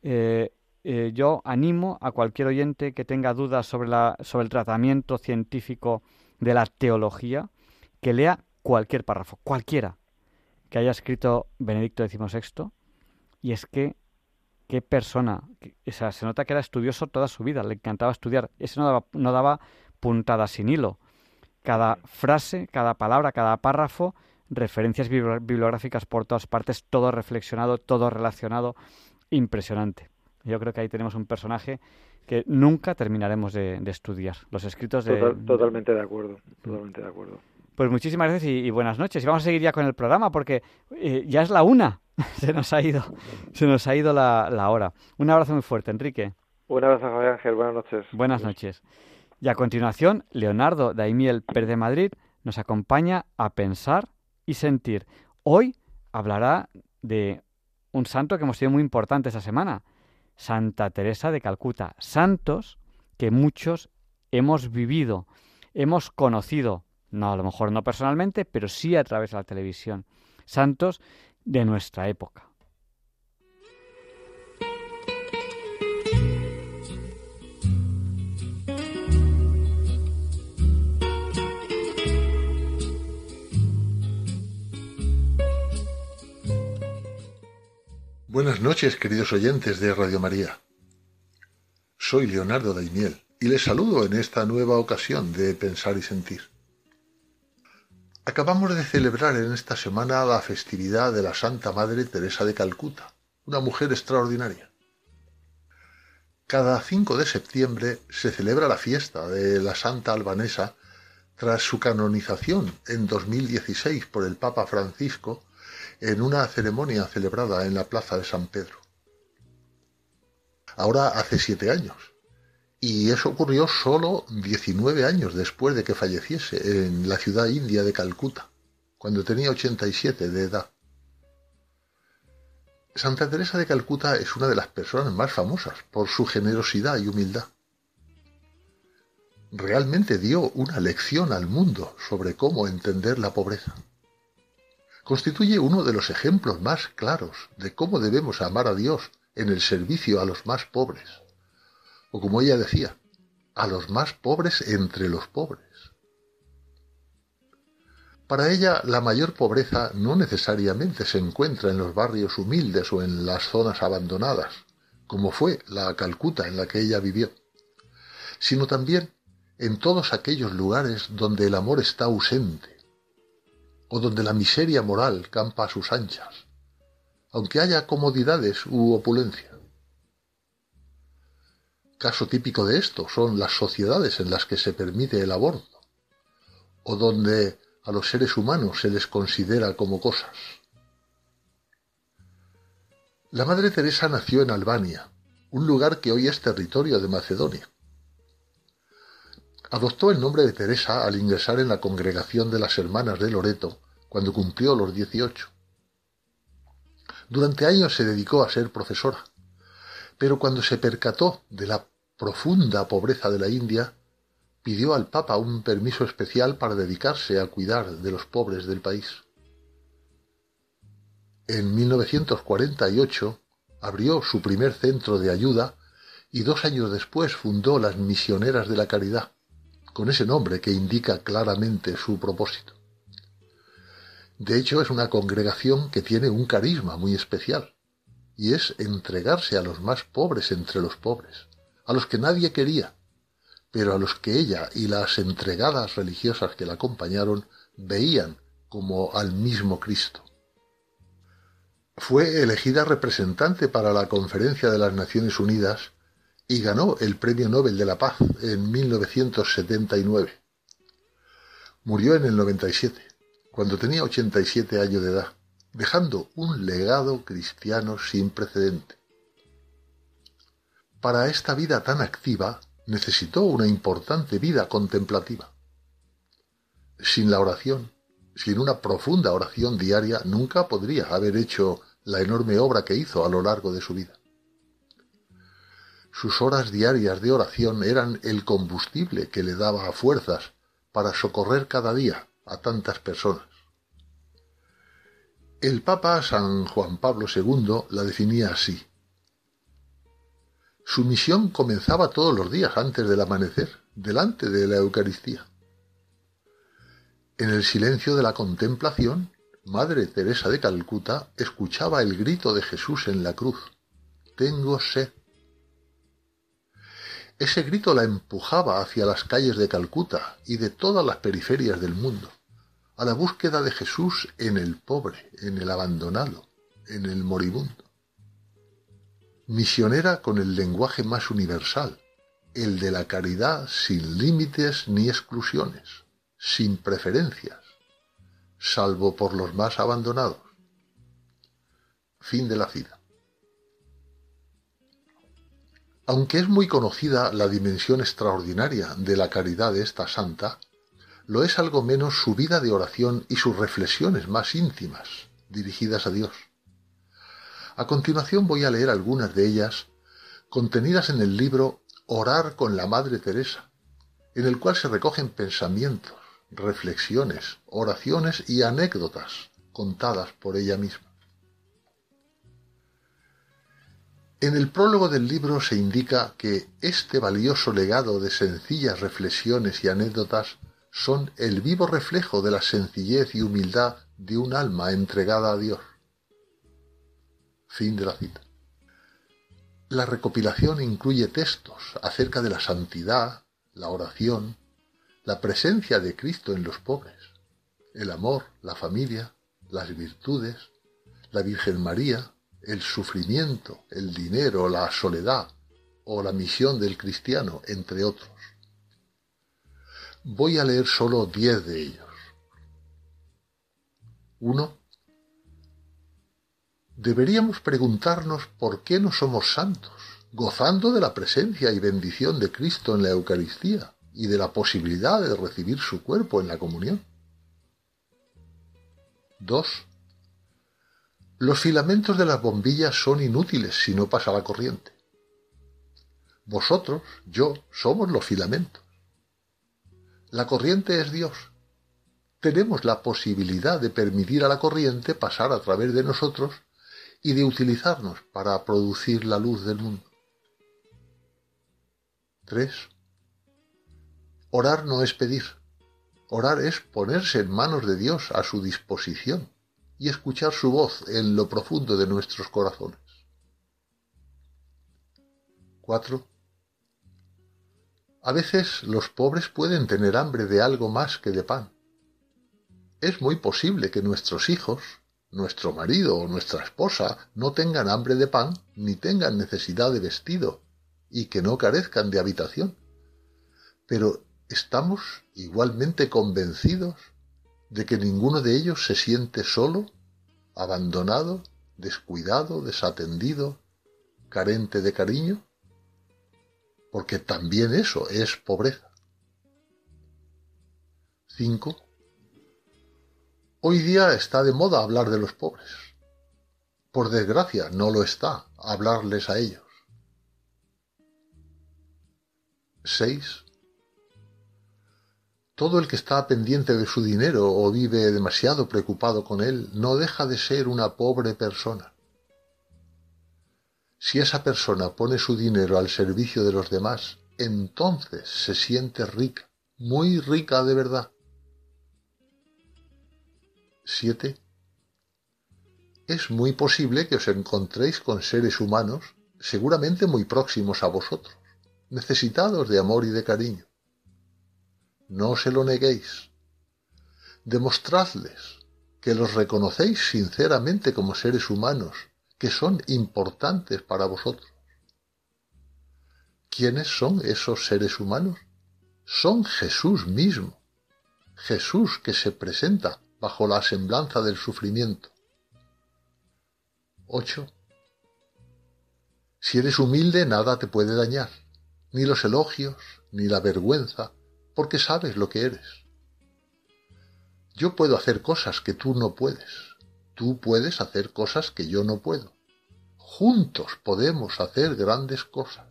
Eh, eh, yo animo a cualquier oyente que tenga dudas sobre, la, sobre el tratamiento científico de la teología que lea cualquier párrafo, cualquiera que haya escrito Benedicto XVI, y es que qué persona, o sea, se nota que era estudioso toda su vida, le encantaba estudiar, ese no daba, no daba puntadas sin hilo. Cada frase, cada palabra, cada párrafo, referencias bibliográficas por todas partes, todo reflexionado, todo relacionado, impresionante. Yo creo que ahí tenemos un personaje que nunca terminaremos de, estudiar. Los escritos de... totalmente de acuerdo, totalmente de acuerdo. Pues muchísimas gracias y, buenas noches. Y vamos a seguir ya con el programa porque eh, ya es la una. se nos ha ido, se nos ha ido la, hora. Un abrazo muy fuerte, Enrique. Un abrazo, Javier Ángel. Buenas noches. Buenas noches. Y a continuación, Leonardo Daimiel Pérez de Madrid nos acompaña a pensar y sentir. Hoy hablará de un santo que hemos tenido muy importante esta semana, Santa Teresa de Calcuta. Santos que muchos hemos vivido, hemos conocido, no a lo mejor no personalmente, pero sí a través de la televisión. Santos de nuestra época. Buenas noches, queridos oyentes de Radio María. Soy Leonardo Daimiel y les saludo en esta nueva ocasión de Pensar y Sentir. Acabamos de celebrar en esta semana la festividad de la Santa Madre Teresa de Calcuta, una mujer extraordinaria. Cada 5 de septiembre se celebra la fiesta de la Santa Albanesa tras su canonización en 2016 por el Papa Francisco en una ceremonia celebrada en la plaza de San Pedro. Ahora hace siete años. Y eso ocurrió solo 19 años después de que falleciese en la ciudad india de Calcuta, cuando tenía 87 de edad. Santa Teresa de Calcuta es una de las personas más famosas por su generosidad y humildad. Realmente dio una lección al mundo sobre cómo entender la pobreza constituye uno de los ejemplos más claros de cómo debemos amar a Dios en el servicio a los más pobres. O como ella decía, a los más pobres entre los pobres. Para ella la mayor pobreza no necesariamente se encuentra en los barrios humildes o en las zonas abandonadas, como fue la Calcuta en la que ella vivió, sino también en todos aquellos lugares donde el amor está ausente, o donde la miseria moral campa a sus anchas, aunque haya comodidades u opulencia. Caso típico de esto son las sociedades en las que se permite el aborto, o donde a los seres humanos se les considera como cosas. La Madre Teresa nació en Albania, un lugar que hoy es territorio de Macedonia. Adoptó el nombre de Teresa al ingresar en la congregación de las Hermanas de Loreto cuando cumplió los 18. Durante años se dedicó a ser profesora, pero cuando se percató de la profunda pobreza de la India, pidió al Papa un permiso especial para dedicarse a cuidar de los pobres del país. En 1948 abrió su primer centro de ayuda y dos años después fundó las Misioneras de la Caridad, con ese nombre que indica claramente su propósito. De hecho, es una congregación que tiene un carisma muy especial, y es entregarse a los más pobres entre los pobres, a los que nadie quería, pero a los que ella y las entregadas religiosas que la acompañaron veían como al mismo Cristo. Fue elegida representante para la Conferencia de las Naciones Unidas y ganó el Premio Nobel de la Paz en 1979. Murió en el 97, cuando tenía 87 años de edad, dejando un legado cristiano sin precedente. Para esta vida tan activa necesitó una importante vida contemplativa. Sin la oración, sin una profunda oración diaria, nunca podría haber hecho la enorme obra que hizo a lo largo de su vida. Sus horas diarias de oración eran el combustible que le daba fuerzas para socorrer cada día a tantas personas. El Papa San Juan Pablo II la definía así. Su misión comenzaba todos los días antes del amanecer, delante de la Eucaristía. En el silencio de la contemplación, Madre Teresa de Calcuta escuchaba el grito de Jesús en la cruz. Tengo sed. Ese grito la empujaba hacia las calles de Calcuta y de todas las periferias del mundo, a la búsqueda de Jesús en el pobre, en el abandonado, en el moribundo. Misionera con el lenguaje más universal, el de la caridad sin límites ni exclusiones sin preferencias, salvo por los más abandonados. Fin de la cita. Aunque es muy conocida la dimensión extraordinaria de la caridad de esta santa, lo es algo menos su vida de oración y sus reflexiones más íntimas, dirigidas a Dios. A continuación voy a leer algunas de ellas contenidas en el libro Orar con la Madre Teresa, en el cual se recogen pensamientos, reflexiones, oraciones y anécdotas contadas por ella misma. En el prólogo del libro se indica que este valioso legado de sencillas reflexiones y anécdotas son el vivo reflejo de la sencillez y humildad de un alma entregada a Dios. Fin de la cita. La recopilación incluye textos acerca de la santidad, la oración, la presencia de Cristo en los pobres, el amor, la familia, las virtudes, la Virgen María, el sufrimiento, el dinero, la soledad o la misión del cristiano, entre otros. Voy a leer solo diez de ellos. 1. Deberíamos preguntarnos por qué no somos santos, gozando de la presencia y bendición de Cristo en la Eucaristía y de la posibilidad de recibir su cuerpo en la comunión. 2. Los filamentos de las bombillas son inútiles si no pasa la corriente. Vosotros, yo, somos los filamentos. La corriente es Dios. Tenemos la posibilidad de permitir a la corriente pasar a través de nosotros y de utilizarnos para producir la luz del mundo. 3. Orar no es pedir. Orar es ponerse en manos de Dios a su disposición y escuchar su voz en lo profundo de nuestros corazones. 4. A veces los pobres pueden tener hambre de algo más que de pan. Es muy posible que nuestros hijos, nuestro marido o nuestra esposa no tengan hambre de pan ni tengan necesidad de vestido y que no carezcan de habitación. Pero ¿Estamos igualmente convencidos de que ninguno de ellos se siente solo, abandonado, descuidado, desatendido, carente de cariño? Porque también eso es pobreza. 5. Hoy día está de moda hablar de los pobres. Por desgracia, no lo está hablarles a ellos. 6. Todo el que está pendiente de su dinero o vive demasiado preocupado con él no deja de ser una pobre persona. Si esa persona pone su dinero al servicio de los demás, entonces se siente rica, muy rica de verdad. 7. Es muy posible que os encontréis con seres humanos seguramente muy próximos a vosotros, necesitados de amor y de cariño. No se lo neguéis. Demostradles que los reconocéis sinceramente como seres humanos, que son importantes para vosotros. ¿Quiénes son esos seres humanos? Son Jesús mismo, Jesús que se presenta bajo la semblanza del sufrimiento. 8. Si eres humilde nada te puede dañar, ni los elogios, ni la vergüenza, porque sabes lo que eres. Yo puedo hacer cosas que tú no puedes. Tú puedes hacer cosas que yo no puedo. Juntos podemos hacer grandes cosas.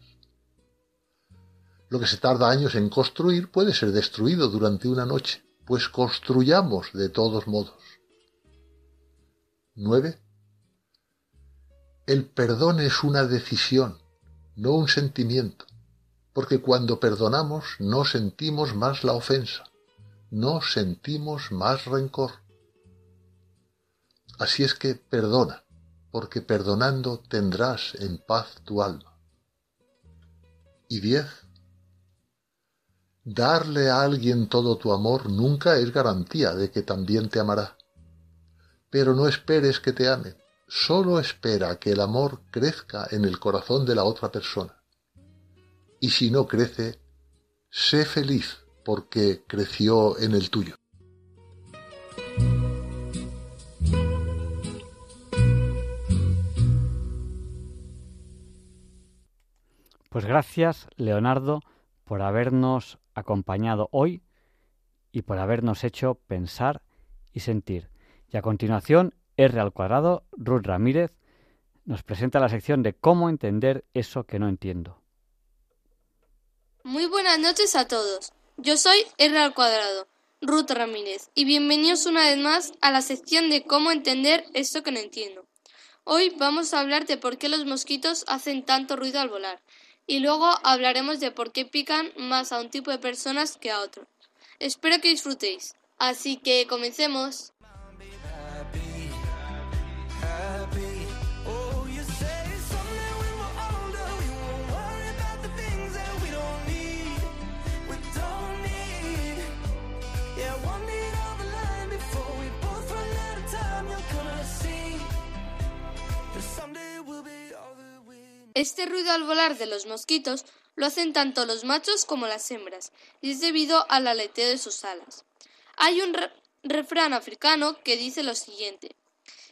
Lo que se tarda años en construir puede ser destruido durante una noche, pues construyamos de todos modos. 9. El perdón es una decisión, no un sentimiento, porque cuando perdonamos no sentimos más la ofensa, no sentimos más rencor. Así es que perdona, porque perdonando tendrás en paz tu alma. Y diez. Darle a alguien todo tu amor nunca es garantía de que también te amará. Pero no esperes que te amen, solo espera que el amor crezca en el corazón de la otra persona. Y si no crece, sé feliz porque creció en el tuyo. Pues gracias, Leonardo, por habernos acompañado hoy y por habernos hecho pensar y sentir. Y a continuación, R al cuadrado, Ruth Ramírez, nos presenta la sección de cómo entender eso que no entiendo. Muy buenas noches a todos. Yo soy R al cuadrado, Ruth Ramírez, y bienvenidos una vez más a la sección de cómo entender eso que no entiendo. Hoy vamos a hablar de por qué los mosquitos hacen tanto ruido al volar y luego hablaremos de por qué pican más a un tipo de personas que a otro. Espero que disfrutéis. Así que comencemos. Este ruido al volar de los mosquitos lo hacen tanto los machos como las hembras, y es debido al aleteo de sus alas. Hay un refrán africano que dice lo siguiente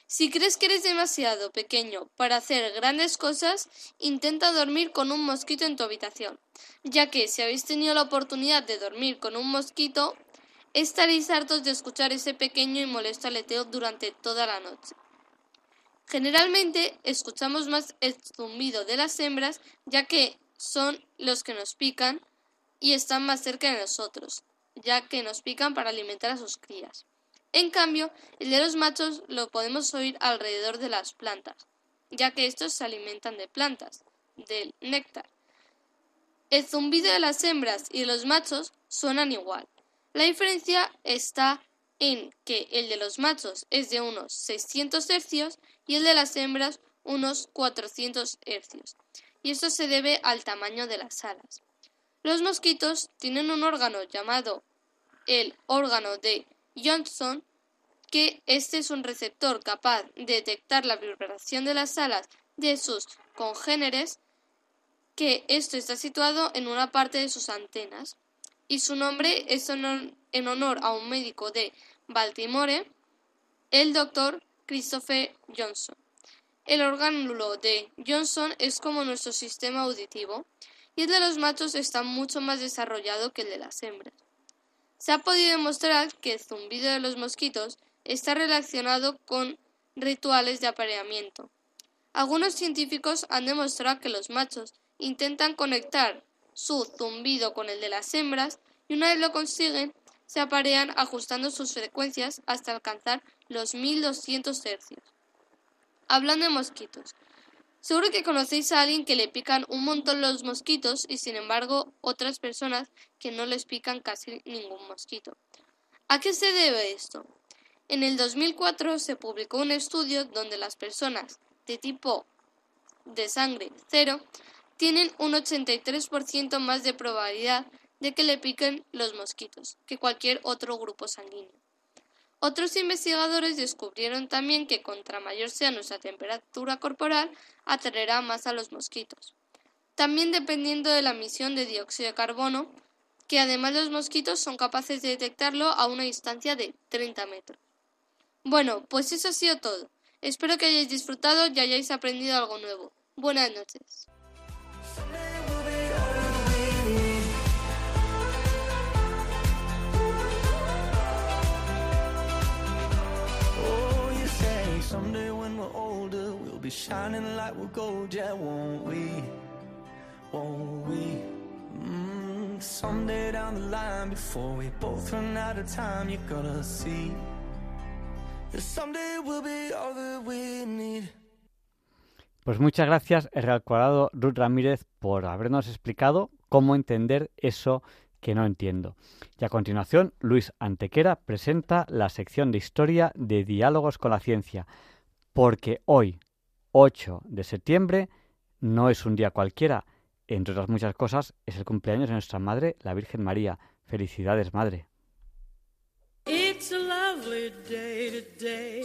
Si crees que eres demasiado pequeño para hacer grandes cosas, intenta dormir con un mosquito en tu habitación, ya que si habéis tenido la oportunidad de dormir con un mosquito, estaréis hartos de escuchar ese pequeño y molesto aleteo durante toda la noche. Generalmente escuchamos más el zumbido de las hembras ya que son los que nos pican y están más cerca de nosotros, ya que nos pican para alimentar a sus crías. En cambio, el de los machos lo podemos oír alrededor de las plantas, ya que estos se alimentan de plantas, del néctar. El zumbido de las hembras y de los machos suenan igual. La diferencia está en que el de los machos es de unos 600 hercios y el de las hembras unos 400 hercios, y esto se debe al tamaño de las alas. Los mosquitos tienen un órgano llamado el órgano de Johnson, que este es un receptor capaz de detectar la vibración de las alas de sus congéneres, que esto está situado en una parte de sus antenas, y su nombre es en honor a un médico de Baltimore, el doctor Christopher Johnson. El órgano de Johnson es como nuestro sistema auditivo y el de los machos está mucho más desarrollado que el de las hembras. Se ha podido demostrar que el zumbido de los mosquitos está relacionado con rituales de apareamiento. Algunos científicos han demostrado que los machos intentan conectar su zumbido con el de las hembras y una vez lo consiguen, se aparean ajustando sus frecuencias hasta alcanzar los 1200 hercios. Hablando de mosquitos. Seguro que conocéis a alguien que le pican un montón los mosquitos y sin embargo otras personas que no les pican casi ningún mosquito. ¿A qué se debe esto? En el 2004 se publicó un estudio donde las personas de tipo de sangre cero tienen un 83% más de probabilidad de que le piquen los mosquitos que cualquier otro grupo sanguíneo. Otros investigadores descubrieron también que contra mayor sea nuestra temperatura corporal, atraerá más a los mosquitos. También dependiendo de la emisión de dióxido de carbono, que además los mosquitos son capaces de detectarlo a una distancia de 30 metros. Bueno, pues eso ha sido todo. Espero que hayáis disfrutado y hayáis aprendido algo nuevo. Buenas noches. We're older, we'll be shining gold, yeah, won't we? Won't we? Mm, down the line, before we both run out of time, see. Pues muchas gracias, Real Cuadrado Ruth Ramírez, por habernos explicado cómo entender eso que no entiendo. Y a continuación, Luis Antequera presenta la sección de historia de Diálogos con la Ciencia, porque hoy, 8 de septiembre, no es un día cualquiera, entre otras muchas cosas, es el cumpleaños de nuestra Madre, la Virgen María. Felicidades, Madre. It's a lovely day today,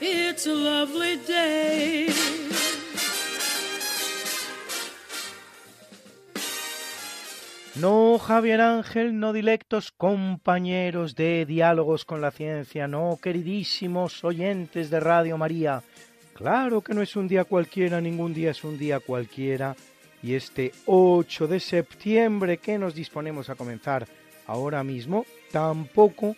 it's a lovely day. No, Javier Ángel, no dilectos compañeros de diálogos con la ciencia, no, queridísimos oyentes de Radio María. Claro que no es un día cualquiera, ningún día es un día cualquiera. Y este 8 de septiembre que nos disponemos a comenzar ahora mismo, tampoco,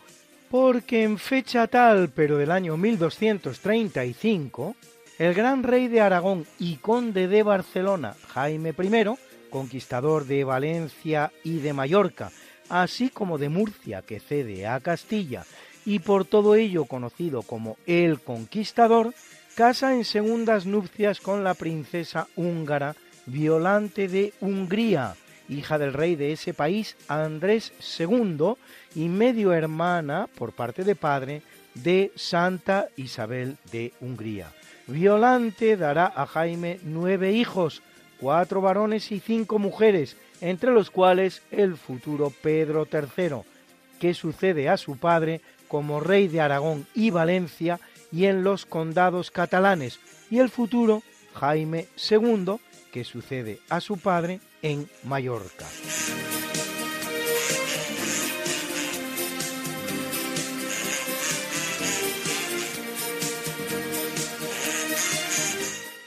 porque en fecha tal, pero del año 1235, el gran rey de Aragón y conde de Barcelona, Jaime I, conquistador de Valencia y de Mallorca, así como de Murcia, que cede a Castilla, y por todo ello conocido como el Conquistador, casa en segundas nupcias con la princesa húngara Violante de Hungría, hija del rey de ese país, Andrés II, y medio hermana, por parte de padre, de Santa Isabel de Hungría. Violante dará a Jaime nueve hijos, cuatro varones y cinco mujeres, entre los cuales el futuro Pedro III, que sucede a su padre como rey de Aragón y Valencia y en los condados catalanes, y el futuro Jaime II, que sucede a su padre en Mallorca.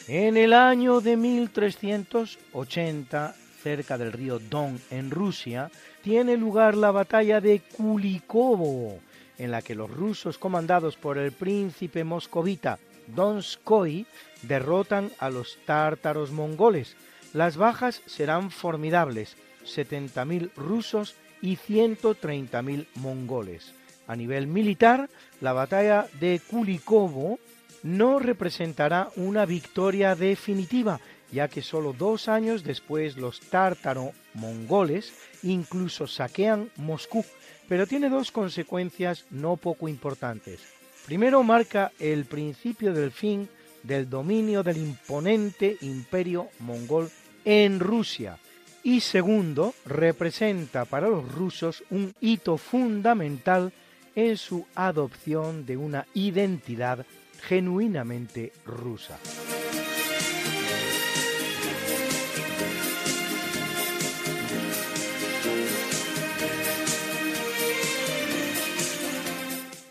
En el año de 1380, cerca del río Don en Rusia, tiene lugar la batalla de Kulikovo, en la que los rusos comandados por el príncipe moscovita Donskoy derrotan a los tártaros mongoles. Las bajas serán formidables, 70.000 rusos y 130.000 mongoles. A nivel militar, la batalla de Kulikovo no representará una victoria definitiva, ya que solo dos años después los tártaro-mongoles incluso saquean Moscú, pero tiene dos consecuencias no poco importantes. Primero marca el principio del fin del dominio del imponente imperio mongol en Rusia y segundo representa para los rusos un hito fundamental en su adopción de una identidad genuinamente rusa.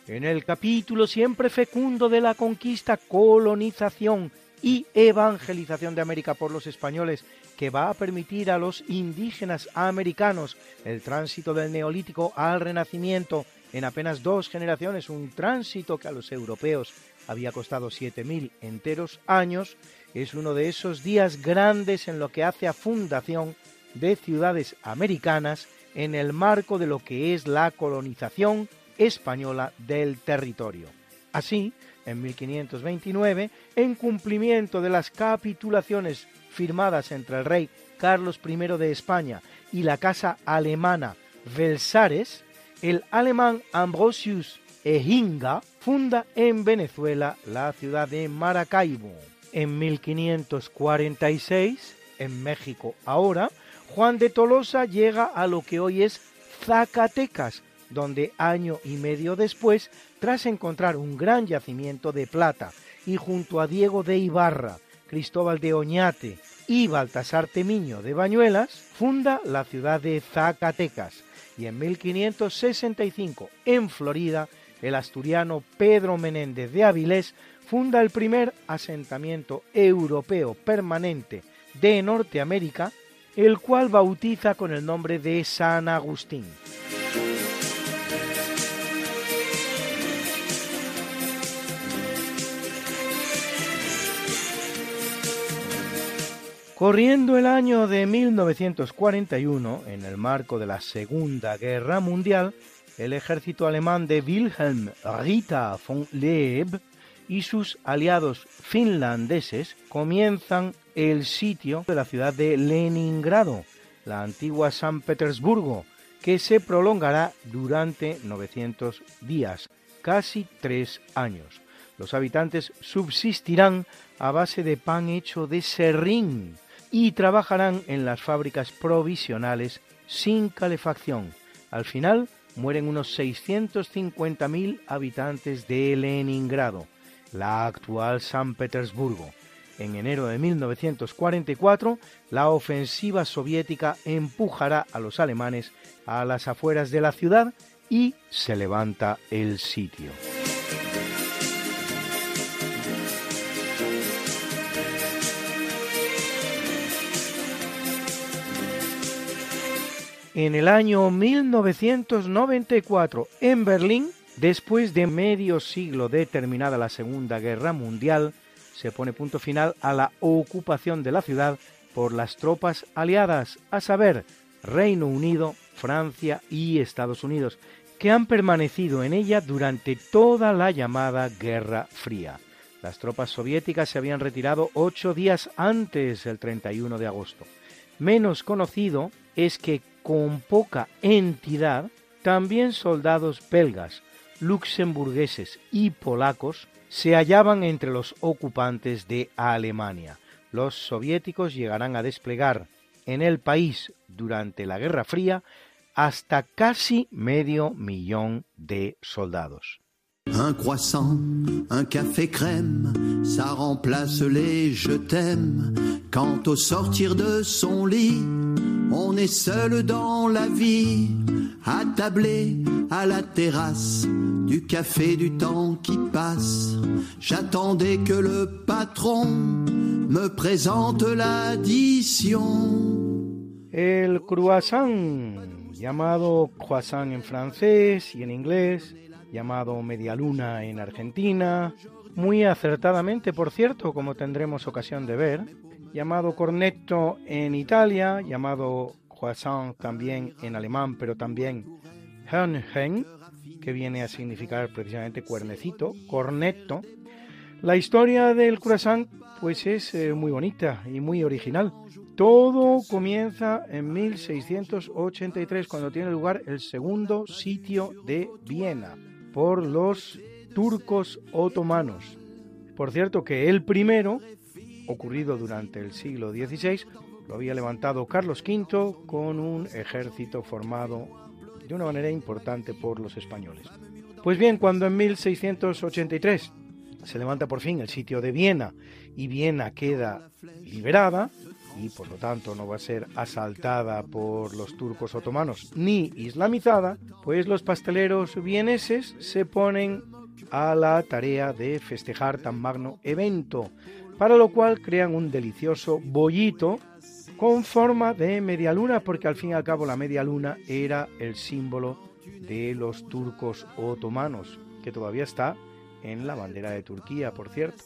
En el capítulo siempre fecundo de la conquista, colonización y evangelización de América por los españoles, que va a permitir a los indígenas americanos el tránsito del neolítico al renacimiento en apenas dos generaciones, un tránsito que a los europeos había costado 7.000 enteros años, es uno de esos días grandes en lo que hace a fundación de ciudades americanas en el marco de lo que es la colonización española del territorio. Así, en 1529, en cumplimiento de las capitulaciones firmadas entre el rey Carlos I de España y la casa alemana Versailles, el alemán Ambrosius Ejinga funda en Venezuela la ciudad de Maracaibo. En 1546, en México ahora, Juan de Tolosa llega a lo que hoy es Zacatecas, donde año y medio después, tras encontrar un gran yacimiento de plata y junto a Diego de Ibarra, Cristóbal de Oñate y Baltasar Temiño de Bañuelas, funda la ciudad de Zacatecas y en 1565 en Florida el asturiano Pedro Menéndez de Avilés funda el primer asentamiento europeo permanente de Norteamérica, el cual bautiza con el nombre de San Agustín. Corriendo el año de 1941, en el marco de la Segunda Guerra Mundial, el ejército alemán de Wilhelm Rita von Leeb y sus aliados finlandeses comienzan el sitio de la ciudad de Leningrado, la antigua San Petersburgo, que se prolongará durante 900 días, casi tres años. Los habitantes subsistirán a base de pan hecho de serrín y trabajarán en las fábricas provisionales sin calefacción. Al final mueren unos 650.000 habitantes de Leningrado, la actual San Petersburgo. En enero de 1944, la ofensiva soviética empujará a los alemanes a las afueras de la ciudad y se levanta el sitio. En el año 1994, en Berlín, después de medio siglo de terminada la Segunda Guerra Mundial, se pone punto final a la ocupación de la ciudad por las tropas aliadas, a saber, Reino Unido, Francia y Estados Unidos, que han permanecido en ella durante toda la llamada Guerra Fría. Las tropas soviéticas se habían retirado ocho días antes del 31 de agosto. Menos conocido es que con poca entidad, también soldados belgas, luxemburgueses y polacos se hallaban entre los ocupantes de Alemania. Los soviéticos llegarán a desplegar en el país durante la Guerra Fría hasta casi medio millón de soldados. Un croissant, un café crème, ça remplace les je t'aime. Quand au sortir de son lit, on est seul dans la vie, attablé à la terrasse, du café du temps qui passe. J'attendais que le patron me présente l'addition. El croissant, llamado croissant en francés y en inglés, llamado Media Luna en Argentina, muy acertadamente, por cierto, como tendremos ocasión de ver, llamado cornetto en Italia, llamado croissant también en alemán, pero también Hörnchen, que viene a significar precisamente cuernecito, cornetto. La historia del croissant pues es eh, muy bonita y muy original. Todo comienza en 1683 cuando tiene lugar el segundo sitio de Viena por los turcos otomanos. Por cierto que el primero, ocurrido durante el siglo XVI, lo había levantado Carlos V con un ejército formado de una manera importante por los españoles. Pues bien, cuando en 1683 se levanta por fin el sitio de Viena y Viena queda liberada, y por lo tanto no va a ser asaltada por los turcos otomanos ni islamizada, pues los pasteleros vieneses se ponen a la tarea de festejar tan magno evento, para lo cual crean un delicioso bollito con forma de media luna, porque al fin y al cabo la media luna era el símbolo de los turcos otomanos, que todavía está en la bandera de Turquía, por cierto.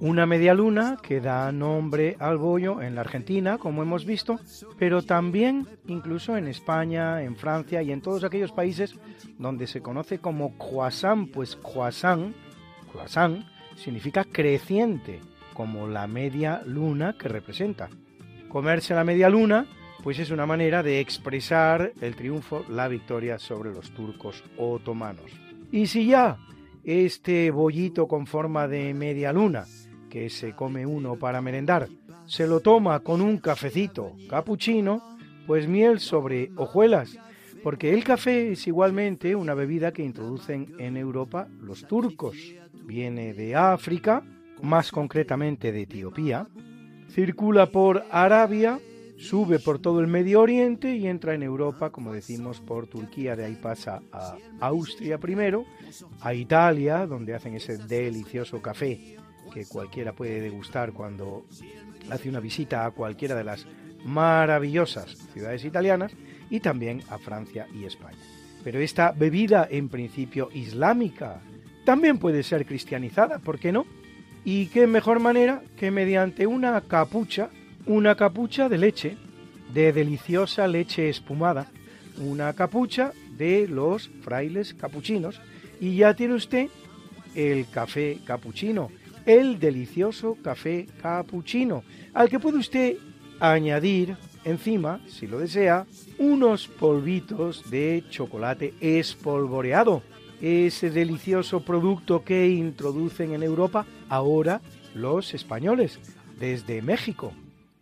Una media luna que da nombre al bollo en la Argentina, como hemos visto, pero también incluso en España, en Francia y en todos aquellos países donde se conoce como croissant, pues croissant, croissant significa creciente, como la media luna que representa. Comerse la media luna, pues es una manera de expresar el triunfo, la victoria sobre los turcos otomanos. Y si ya este bollito con forma de media luna que se come uno para merendar, se lo toma con un cafecito capuchino, pues miel sobre hojuelas, porque el café es igualmente una bebida que introducen en Europa los turcos. Viene de África, más concretamente de Etiopía, circula por Arabia, sube por todo el Medio Oriente y entra en Europa, como decimos, por Turquía, de ahí pasa a Austria primero, a Italia, donde hacen ese delicioso café que cualquiera puede degustar cuando hace una visita a cualquiera de las maravillosas ciudades italianas, y también a Francia y España. Pero esta bebida en principio islámica también puede ser cristianizada, ¿por qué no? Y qué mejor manera que mediante una capucha, una capucha de leche, de deliciosa leche espumada, una capucha de los frailes capuchinos, y ya tiene usted el café capuchino, el delicioso café capuchino, al que puede usted añadir encima, si lo desea, unos polvitos de chocolate espolvoreado, ese delicioso producto que introducen en Europa ahora los españoles, desde México,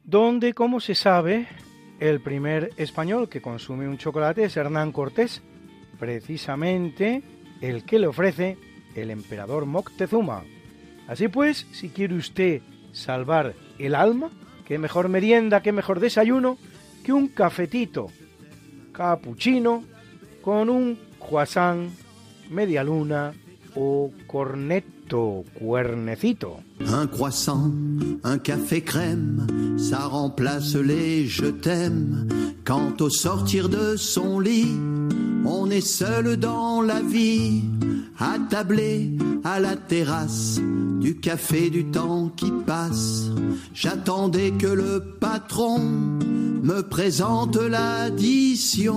donde, como se sabe, el primer español que consume un chocolate es Hernán Cortés, precisamente el que le ofrece el emperador Moctezuma. Así pues, si quiere usted salvar el alma, qué mejor merienda, qué mejor desayuno que un cafetito cappuccino con un croissant, media luna o cornetto, cuernecito. Un croissant, un café crème, ça remplace les je t'aime. Quand au sortir de son lit, on est seul dans la vie, attablé à la terrasse, du café du temps qui passe. J'attendais que le patron me présente l'addition.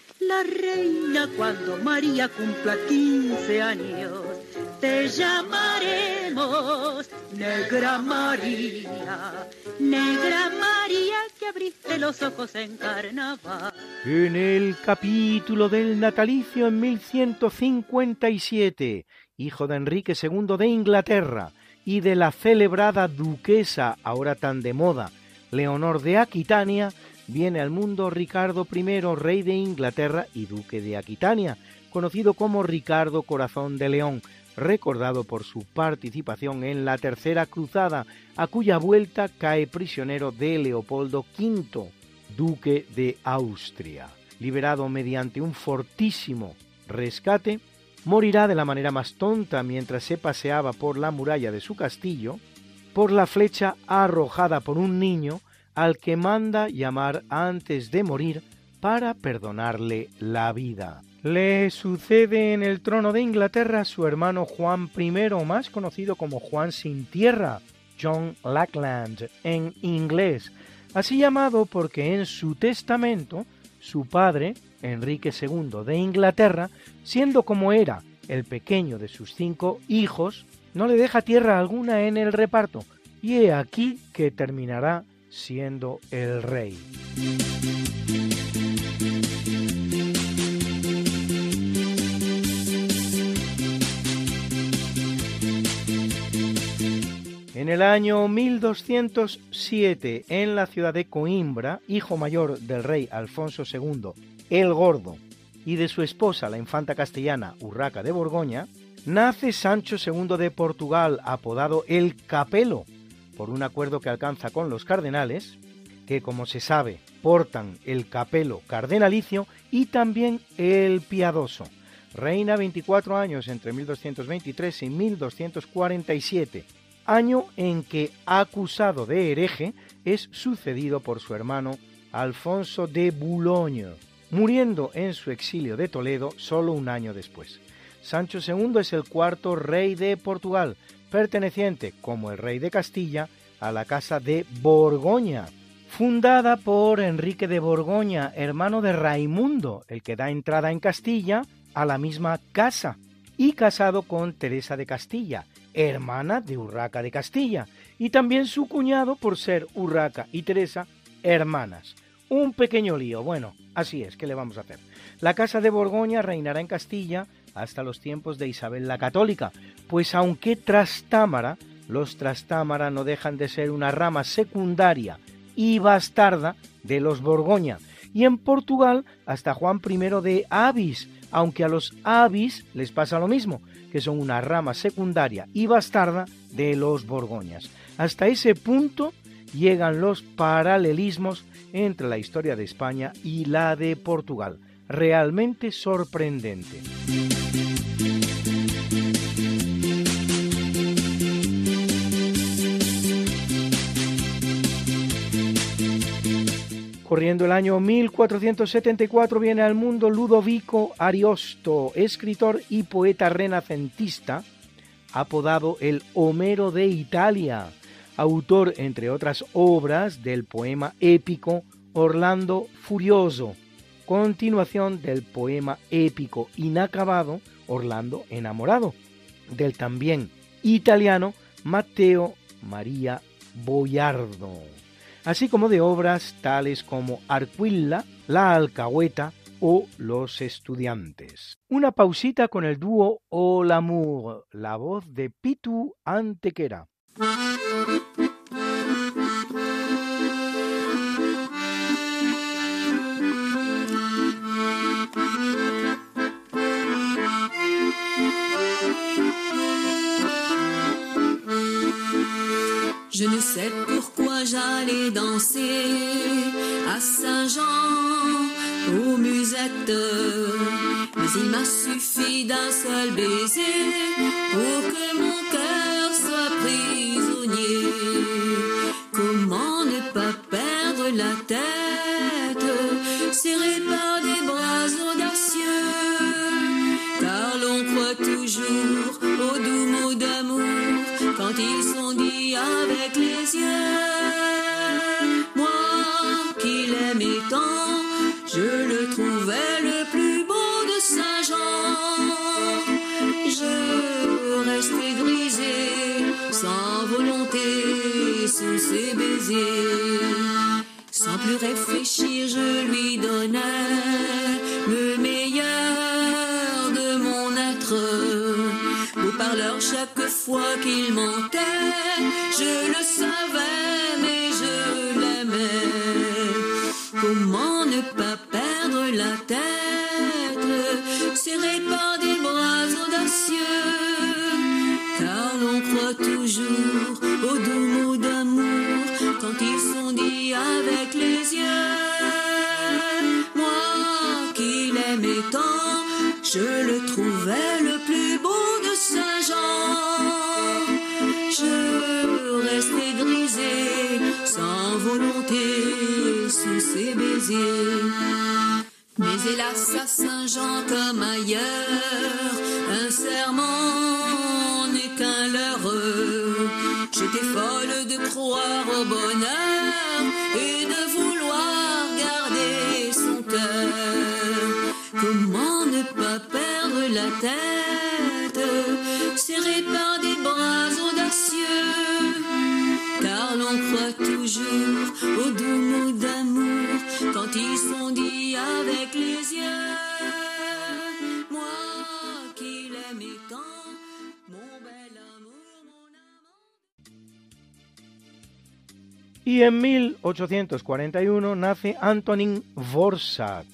la reina cuando María cumpla 15 años. Te llamaremos Negra María, Negra María que abriste los ojos en carnaval. En el capítulo del natalicio en 1157, hijo de Enrique II de Inglaterra y de la celebrada duquesa, ahora tan de moda, Leonor de Aquitania, viene al mundo Ricardo I, rey de Inglaterra y duque de Aquitania, conocido como Ricardo Corazón de León, recordado por su participación en la Tercera Cruzada, a cuya vuelta cae prisionero de Leopoldo V, duque de Austria. Liberado mediante un fortísimo rescate, morirá de la manera más tonta mientras se paseaba por la muralla de su castillo, por la flecha arrojada por un niño al que manda llamar antes de morir para perdonarle la vida. Le sucede en el trono de Inglaterra su hermano Juan I, más conocido como Juan sin tierra, John Lackland en inglés, así llamado porque en su testamento su padre, Enrique II de Inglaterra, siendo como era el pequeño de sus cinco hijos, no le deja tierra alguna en el reparto, y he aquí que terminará siendo el rey. En el año 1207, en la ciudad de Coimbra, hijo mayor del rey Alfonso II el Gordo y de su esposa, la infanta castellana Urraca de Borgoña, nace Sancho II de Portugal, apodado el Capelo, por un acuerdo que alcanza con los cardenales, que como se sabe portan el capelo cardenalicio y también el piadoso. Reina 24 años entre 1223 y 1247 año en que, acusado de hereje, es sucedido por su hermano Alfonso de Boulogne, muriendo en su exilio de Toledo solo un año después. Sancho II es el cuarto rey de Portugal, perteneciente, como el rey de Castilla, a la casa de Borgoña, fundada por Enrique de Borgoña, hermano de Raimundo, el que da entrada en Castilla a la misma casa, y casado con Teresa de Castilla, hermana de Urraca de Castilla, y también su cuñado por ser Urraca y Teresa hermanas. Un pequeño lío, bueno, así es, ¿qué le vamos a hacer? La Casa de Borgoña reinará en Castilla hasta los tiempos de Isabel la Católica, pues aunque Trastámara, los Trastámara no dejan de ser una rama secundaria y bastarda de los Borgoña, y en Portugal hasta Juan I de Avis, aunque a los Avis les pasa lo mismo, que son una rama secundaria y bastarda de los Borgoñas. Hasta ese punto llegan los paralelismos entre la historia de España y la de Portugal. Realmente sorprendente. Corriendo el año 1474 viene al mundo Ludovico Ariosto, escritor y poeta renacentista, apodado el Homero de Italia, autor, entre otras obras, del poema épico Orlando Furioso, continuación del poema épico inacabado Orlando Enamorado, del también italiano Matteo María Boiardo así como de obras tales como Arquilla, La Alcahueta o Los Estudiantes. Una pausita con el dúo O L'amour, la voz de Pitu Antequera. Je ne sais pourquoi j'allais danser à Saint-Jean aux musettes. Mais il m'a suffi d'un seul baiser pour que mon cœur soit prisonnier. Comment ne pas perdre la tête, fois qu'il mentait, je le savais, mais je l'aimais. Comment ne pas perdre la tête, serré par des bras audacieux, car l'on croit toujours aux doux mots d'amour quand ils sont dits avec les yeux. Moi qui l'aimais tant, je À Saint-Jean comme ailleurs, un serment n'est qu'un leurre. J'étais folle de croire au bonheur et de vouloir garder son cœur. Comment ne pas perdre la tête, serré par des bras audacieux, car l'on croit toujours aux doux mots d'amour Y en 1841 nace Antonin Dvořák,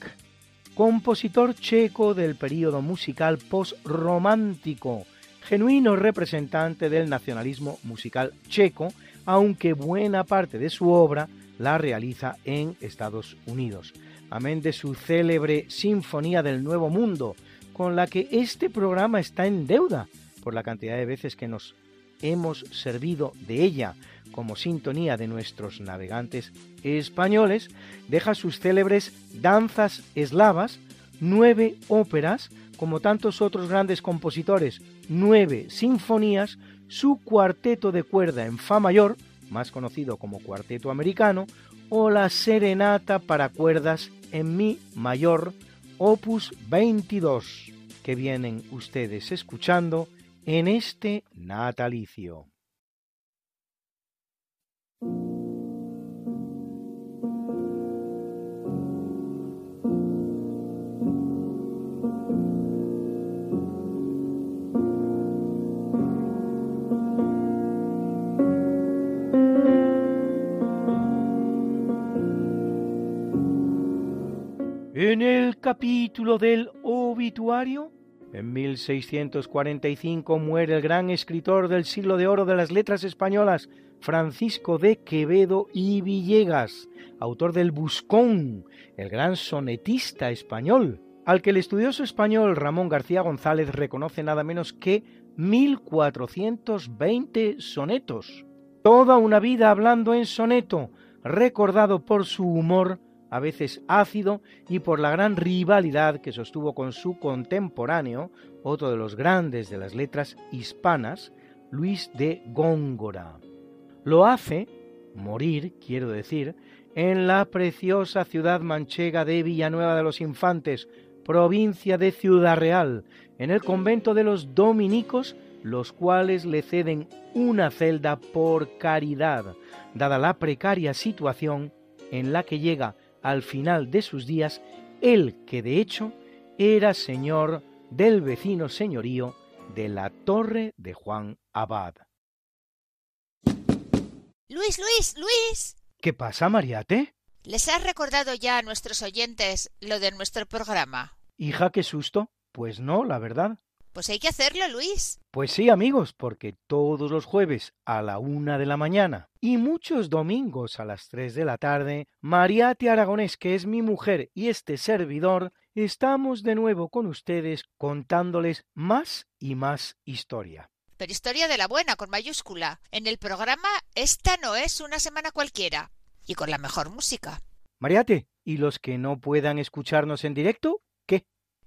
compositor checo del período musical post-romántico, genuino representante del nacionalismo musical checo, aunque buena parte de su obra la realiza en Estados Unidos. Amén de su célebre Sinfonía del Nuevo Mundo, con la que este programa está en deuda por la cantidad de veces que nos hemos servido de ella como sintonía de nuestros navegantes españoles, deja sus célebres danzas eslavas, nueve óperas, como tantos otros grandes compositores, nueve sinfonías, su cuarteto de cuerda en Fa mayor, más conocido como cuarteto americano, o la serenata para cuerdas en Mi mayor, opus 22, que vienen ustedes escuchando en este natalicio. En el capítulo del obituario, en 1645 muere el gran escritor del siglo de oro de las letras españolas, Francisco de Quevedo y Villegas, autor del Buscón, el gran sonetista español, al que el estudioso español Ramón García González reconoce nada menos que 1420 sonetos. Toda una vida hablando en soneto, recordado por su humor, a veces ácido, y por la gran rivalidad que sostuvo con su contemporáneo, otro de los grandes de las letras hispanas, Luis de Góngora. Lo hace, morir, quiero decir, en la preciosa ciudad manchega de Villanueva de los Infantes, provincia de Ciudad Real, en el convento de los dominicos, los cuales le ceden una celda por caridad, dada la precaria situación en la que llega al final de sus días él que de hecho era señor del vecino señorío de la Torre de Juan Abad. Luis, Luis, Luis. ¿Qué pasa, Mariate? ¿Les has recordado ya a nuestros oyentes lo de nuestro programa? Hija, qué susto. Pues no, la verdad. Pues hay que hacerlo, Luis. Pues sí, amigos, porque todos los jueves a la una de la mañana y muchos domingos a las tres de la tarde, Mariate Aragonés, que es mi mujer y este servidor, estamos de nuevo con ustedes contándoles más y más historia. Pero historia de la buena, con mayúscula. En el programa Esta no es una semana cualquiera. Y con la mejor música. Mariate, ¿y los que no puedan escucharnos en directo?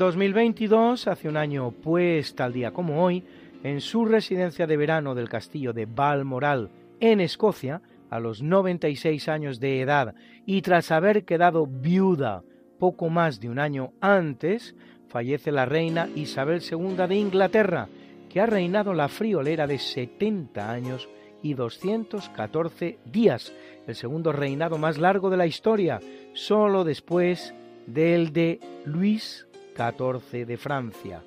2022, hace un año pues tal día como hoy, en su residencia de verano del castillo de Balmoral, en Escocia, a los 96 años de edad y tras haber quedado viuda poco más de un año antes, fallece la reina Isabel II de Inglaterra, que ha reinado la friolera de 70 años y 214 días, el segundo reinado más largo de la historia, solo después del de Luis XIV de Francia.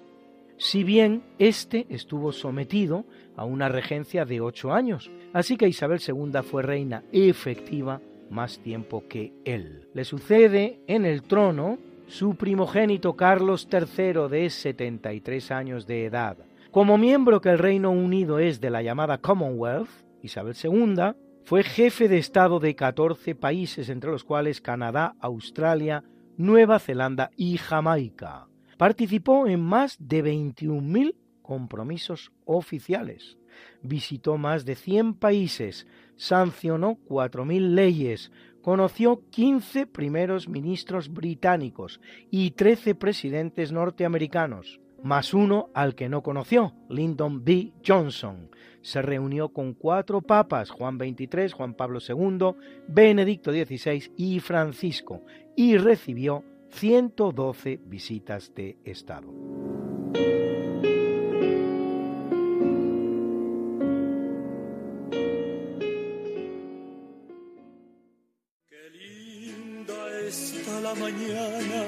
Si bien éste estuvo sometido a una regencia de ocho años, así que Isabel II fue reina efectiva más tiempo que él. Le sucede en el trono su primogénito Carlos III de 73 años de edad. Como miembro que el Reino Unido es de la llamada Commonwealth, Isabel II fue jefe de Estado de 14 países, entre los cuales Canadá, Australia, Nueva Zelanda y Jamaica. Participó en más de 21.000 compromisos oficiales. Visitó más de 100 países, sancionó 4.000 leyes, conoció 15 primeros ministros británicos y 13 presidentes norteamericanos, más uno al que no conoció, Lyndon B. Johnson. Se reunió con cuatro papas, Juan XXIII, Juan Pablo II, Benedicto XVI y Francisco, y recibió 112 visitas de Estado. está la mañana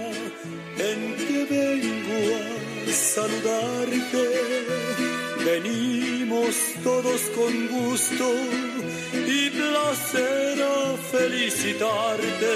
en que vengo a saludarte. Venimos todos con gusto y placer a felicitarte.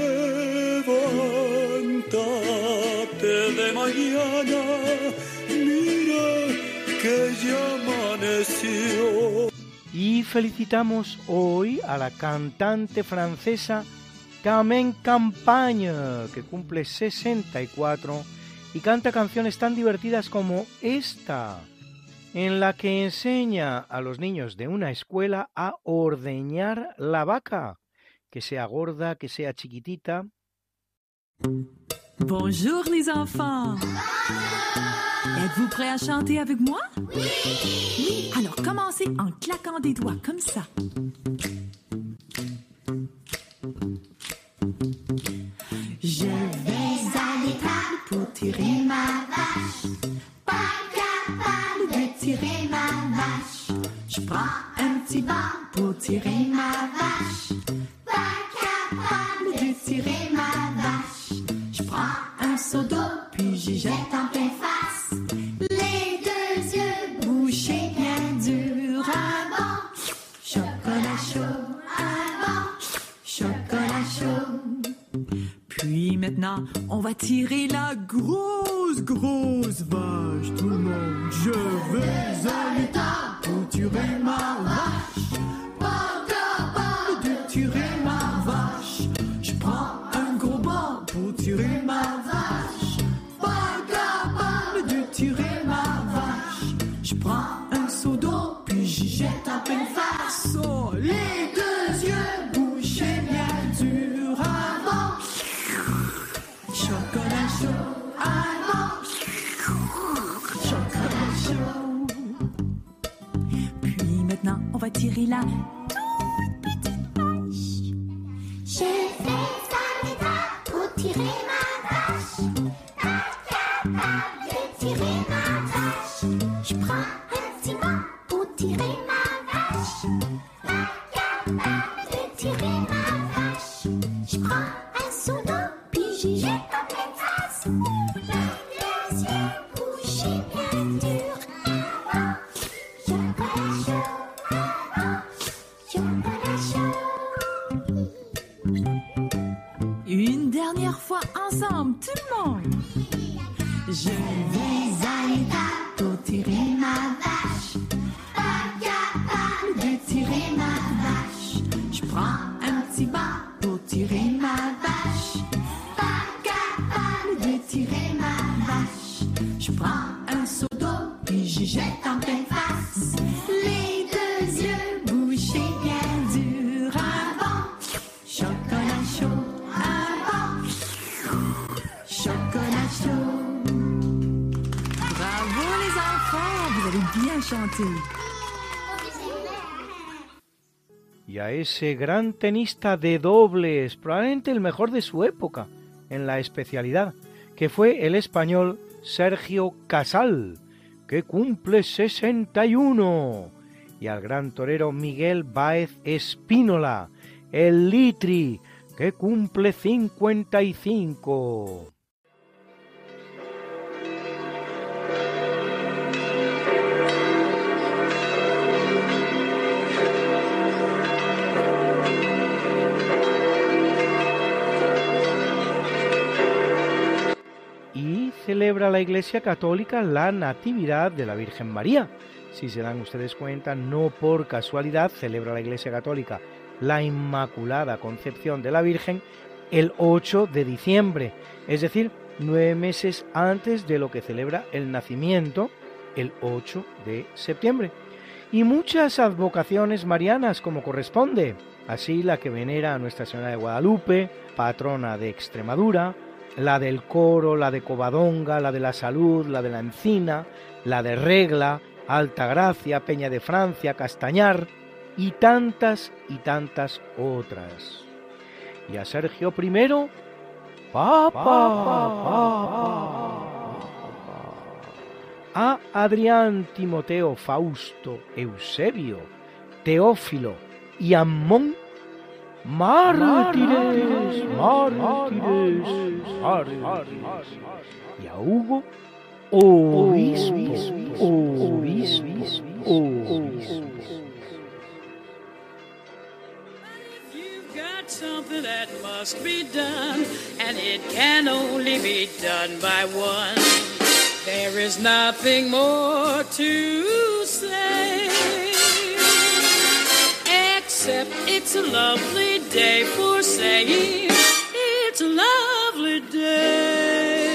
felicitamos hoy a la cantante francesa Carmen Campagne, que cumple 64 y canta canciones tan divertidas como esta, en la que enseña a los niños de una escuela a ordeñar la vaca, que sea gorda, que sea chiquitita. Bonjour les enfants. Êtes-vous prêts à chanter avec moi? Oui. Oui, alors commencez en claquant des doigts comme ça. Je vais à l'étable pour tirer ma vache. Pas capable de tirer ma vache. Je prends un petit banc pour tirer ma vache. Pas capable de tirer on va tirer la grosse, grosse vache. Tout le monde, je vais à l'étable pour ma vache? Ese gran tenista de dobles, probablemente el mejor de su época en la especialidad, que fue el español Sergio Casal, que cumple 61, y al gran torero Miguel Báez Espínola, el Litri, que cumple 55. Celebra la Iglesia Católica la Natividad de la Virgen María. Si se dan ustedes cuenta, no por casualidad celebra la Iglesia Católica la Inmaculada Concepción de la Virgen el 8 de diciembre, es decir, nueve meses antes de lo que celebra el nacimiento, el 8 de septiembre. Y muchas advocaciones marianas como corresponde, así la que venera a Nuestra Señora de Guadalupe, patrona de Extremadura, la del coro, la de Covadonga, la de la salud, la de la encina, la de regla, Alta Gracia, Peña de Francia, Castañar y tantas y tantas otras. Y a Sergio I, Papa, a Adrián Timoteo Fausto Eusebio, Teófilo y Amón, mártires, mártires, mártires, y a Hugo, obispos, obispos, obispos. Something that must be done, and it can only be done by one. There is nothing more to say. Except it's a lovely day for saying it's a lovely day.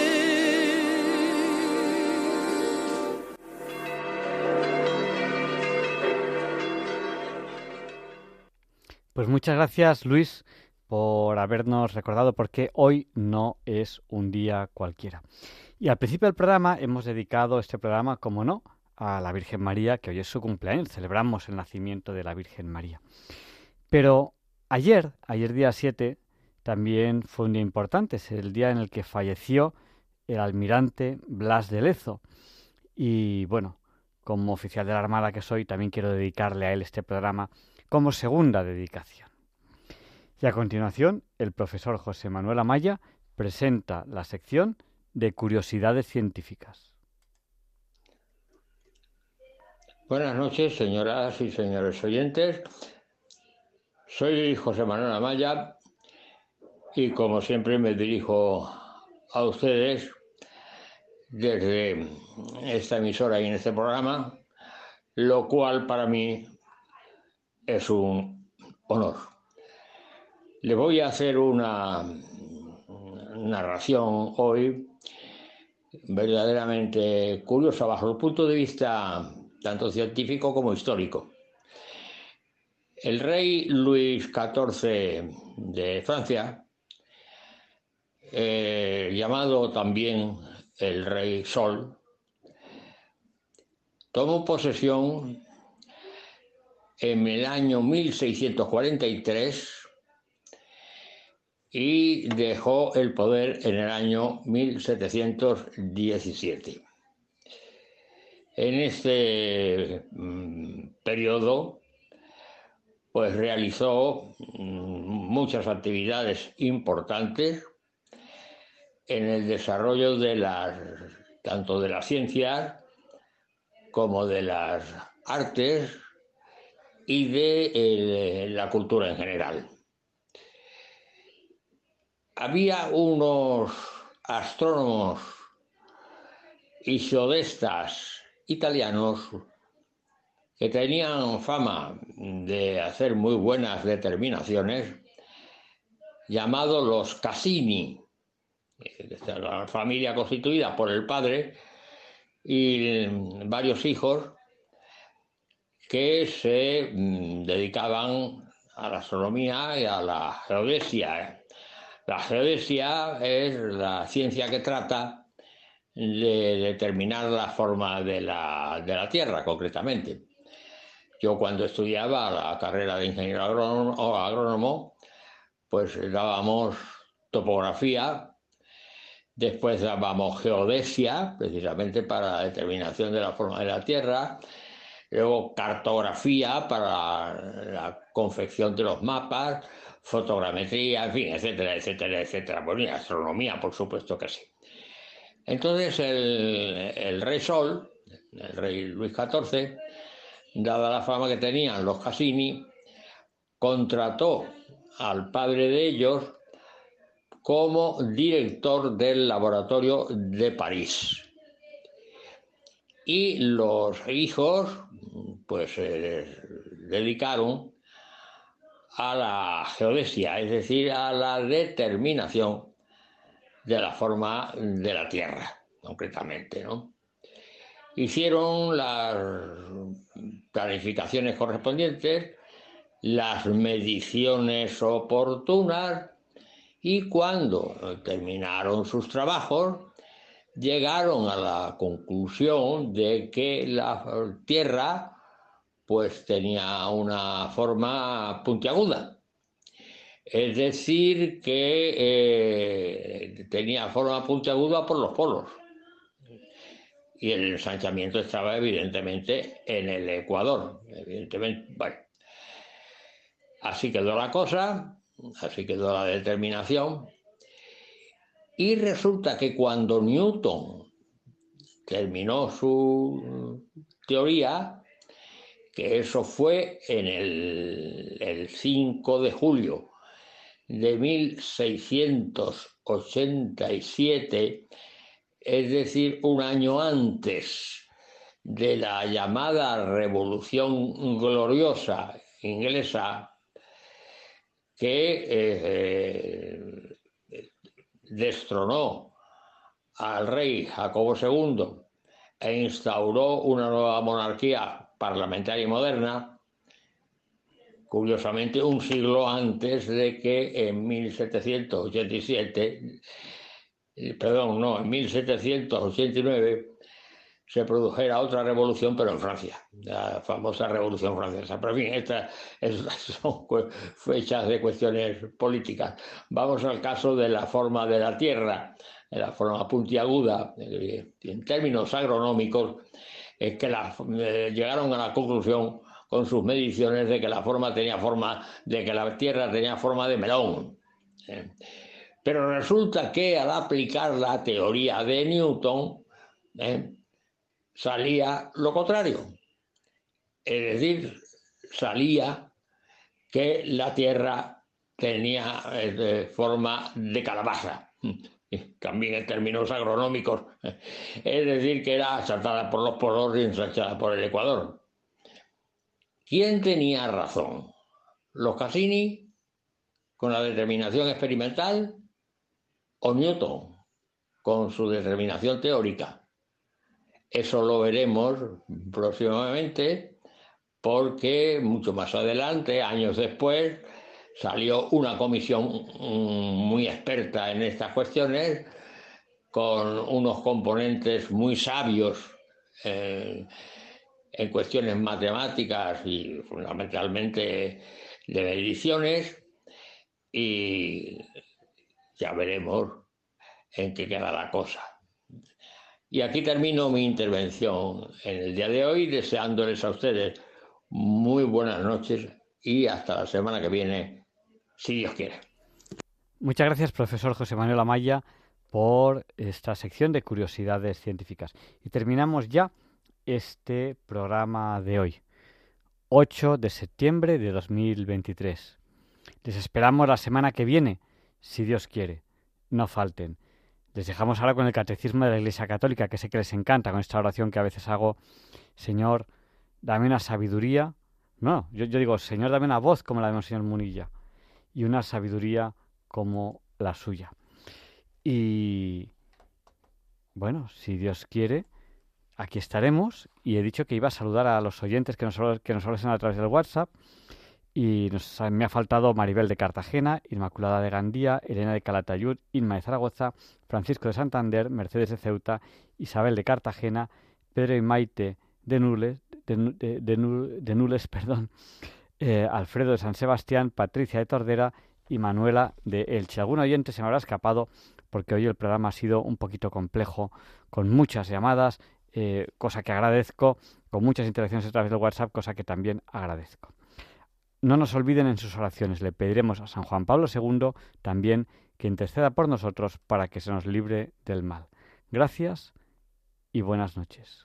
Pues muchas gracias, Luis, por habernos recordado por qué hoy no es un día cualquiera. Y al principio del programa hemos dedicado este programa, como no, a la Virgen María, que hoy es su cumpleaños, celebramos el nacimiento de la Virgen María. Pero ayer, ayer día 7, también fue un día importante, es el día en el que falleció el almirante Blas de Lezo. Y bueno, como oficial de la Armada que soy, también quiero dedicarle a él este programa como segunda dedicación. Y a continuación, el profesor José Manuel Amaya presenta la sección de curiosidades científicas. Buenas noches, señoras y señores oyentes. Soy José Manuel Amaya y como siempre me dirijo a ustedes desde esta emisora y en este programa, lo cual para mí es un honor. Le voy a hacer una narración hoy verdaderamente curiosa bajo el punto de vista tanto científico como histórico. El rey Luis XIV de Francia, eh, llamado también el rey Sol, tomó posesión en el año 1643 y dejó el poder en el año 1717. En este mm, periodo, pues realizó mm, muchas actividades importantes en el desarrollo de las tanto de las ciencias como de las artes y de eh, la cultura en general. Había unos astrónomos y geodestas italianos que tenían fama de hacer muy buenas determinaciones, llamados los Cassini, la familia constituida por el padre y varios hijos que se mm, dedicaban a la astronomía y a la geodesia. La geodesia es la ciencia que trata de determinar la forma de la, de la Tierra, concretamente. Yo cuando estudiaba la carrera de ingeniero agrónomo, pues dábamos topografía, después dábamos geodesia, precisamente para la determinación de la forma de la Tierra, luego cartografía para la confección de los mapas, fotogrametría, en fin, etcétera, etcétera, etcétera. Bueno, y astronomía, por supuesto que sí. Entonces el rey Sol, el rey Luis XIV, dada la fama que tenían los Cassini, contrató al padre de ellos como director del laboratorio de París. Y los hijos pues se dedicaron a la geodesia, es decir, a la determinación de la forma de la Tierra, concretamente, ¿no? Hicieron las planificaciones correspondientes, las mediciones oportunas y cuando terminaron sus trabajos, llegaron a la conclusión de que la Tierra pues tenía una forma puntiaguda. Es decir, que eh, tenía forma puntiaguda por los polos. Y el ensanchamiento estaba evidentemente en el Ecuador. Evidentemente, bueno. Así quedó la cosa, así quedó la determinación. Y resulta que cuando Newton terminó su teoría, que eso fue en el, el 5 de julio de 1600 1787, es decir, un año antes de la llamada Revolución Gloriosa inglesa, que eh, destronó al rey Jacobo II e instauró una nueva monarquía parlamentaria moderna, curiosamente un siglo antes de que en 1787, eh, perdón, no, en 1789 se produjera otra revolución, pero en Francia, la famosa revolución francesa. Pero en fin, estas son fechas de cuestiones políticas. Vamos al caso de la forma de la Tierra, de la forma puntiaguda, en términos agronómicos, es que eh, llegaron a la conclusión con sus mediciones de que la forma tenía forma, de que la Tierra tenía forma de melón. ¿eh? Pero resulta que al aplicar la teoría de Newton, salía lo contrario. Es decir, salía que la Tierra tenía eh, forma de calabaza, también en términos agronómicos, es decir, que era asaltada por los polos y ensanchada por el Ecuador. ¿Quién tenía razón? ¿Los Cassini con la determinación experimental o Newton con su determinación teórica? Eso lo veremos próximamente porque mucho más adelante, años después, salió una comisión mm, muy experta en estas cuestiones con unos componentes muy sabios eh, en cuestiones matemáticas y fundamentalmente de mediciones y ya veremos en qué queda la cosa. Y aquí termino mi intervención en el día de hoy, deseándoles a ustedes muy buenas noches y hasta la semana que viene, si Dios quiere. Muchas gracias, profesor José Manuel Amaya, por esta sección de curiosidades científicas. Y terminamos ya este programa de hoy, 8 de septiembre de 2023. Les esperamos la semana que viene, si Dios quiere. No falten. Les dejamos ahora con el Catecismo de la Iglesia Católica, que sé que les encanta, con esta oración que a veces hago, Señor, dame una sabiduría. No, yo, digo, Señor, dame una voz como la de Monseñor Munilla y una sabiduría como la suya. Y bueno, si Dios quiere, aquí estaremos. Y he dicho que iba a saludar a los oyentes que nos, que a través del WhatsApp. Y nos, me ha faltado Maribel de Cartagena, Inmaculada de Gandía, Elena de Calatayud, Inma de Zaragoza, Francisco de Santander, Mercedes de Ceuta, Isabel de Cartagena, Pedro y Maite de Nules, de, Nules perdón, eh, Alfredo de San Sebastián, Patricia de Tordera y Manuela de Elche. Algún oyente se me habrá escapado porque hoy el programa ha sido un poquito complejo, con muchas llamadas, eh, cosa que agradezco, con muchas interacciones a través de WhatsApp, cosa que también agradezco. No nos olviden en sus oraciones. Le pediremos a San Juan Pablo II también que interceda por nosotros para que se nos libre del mal. Gracias y buenas noches.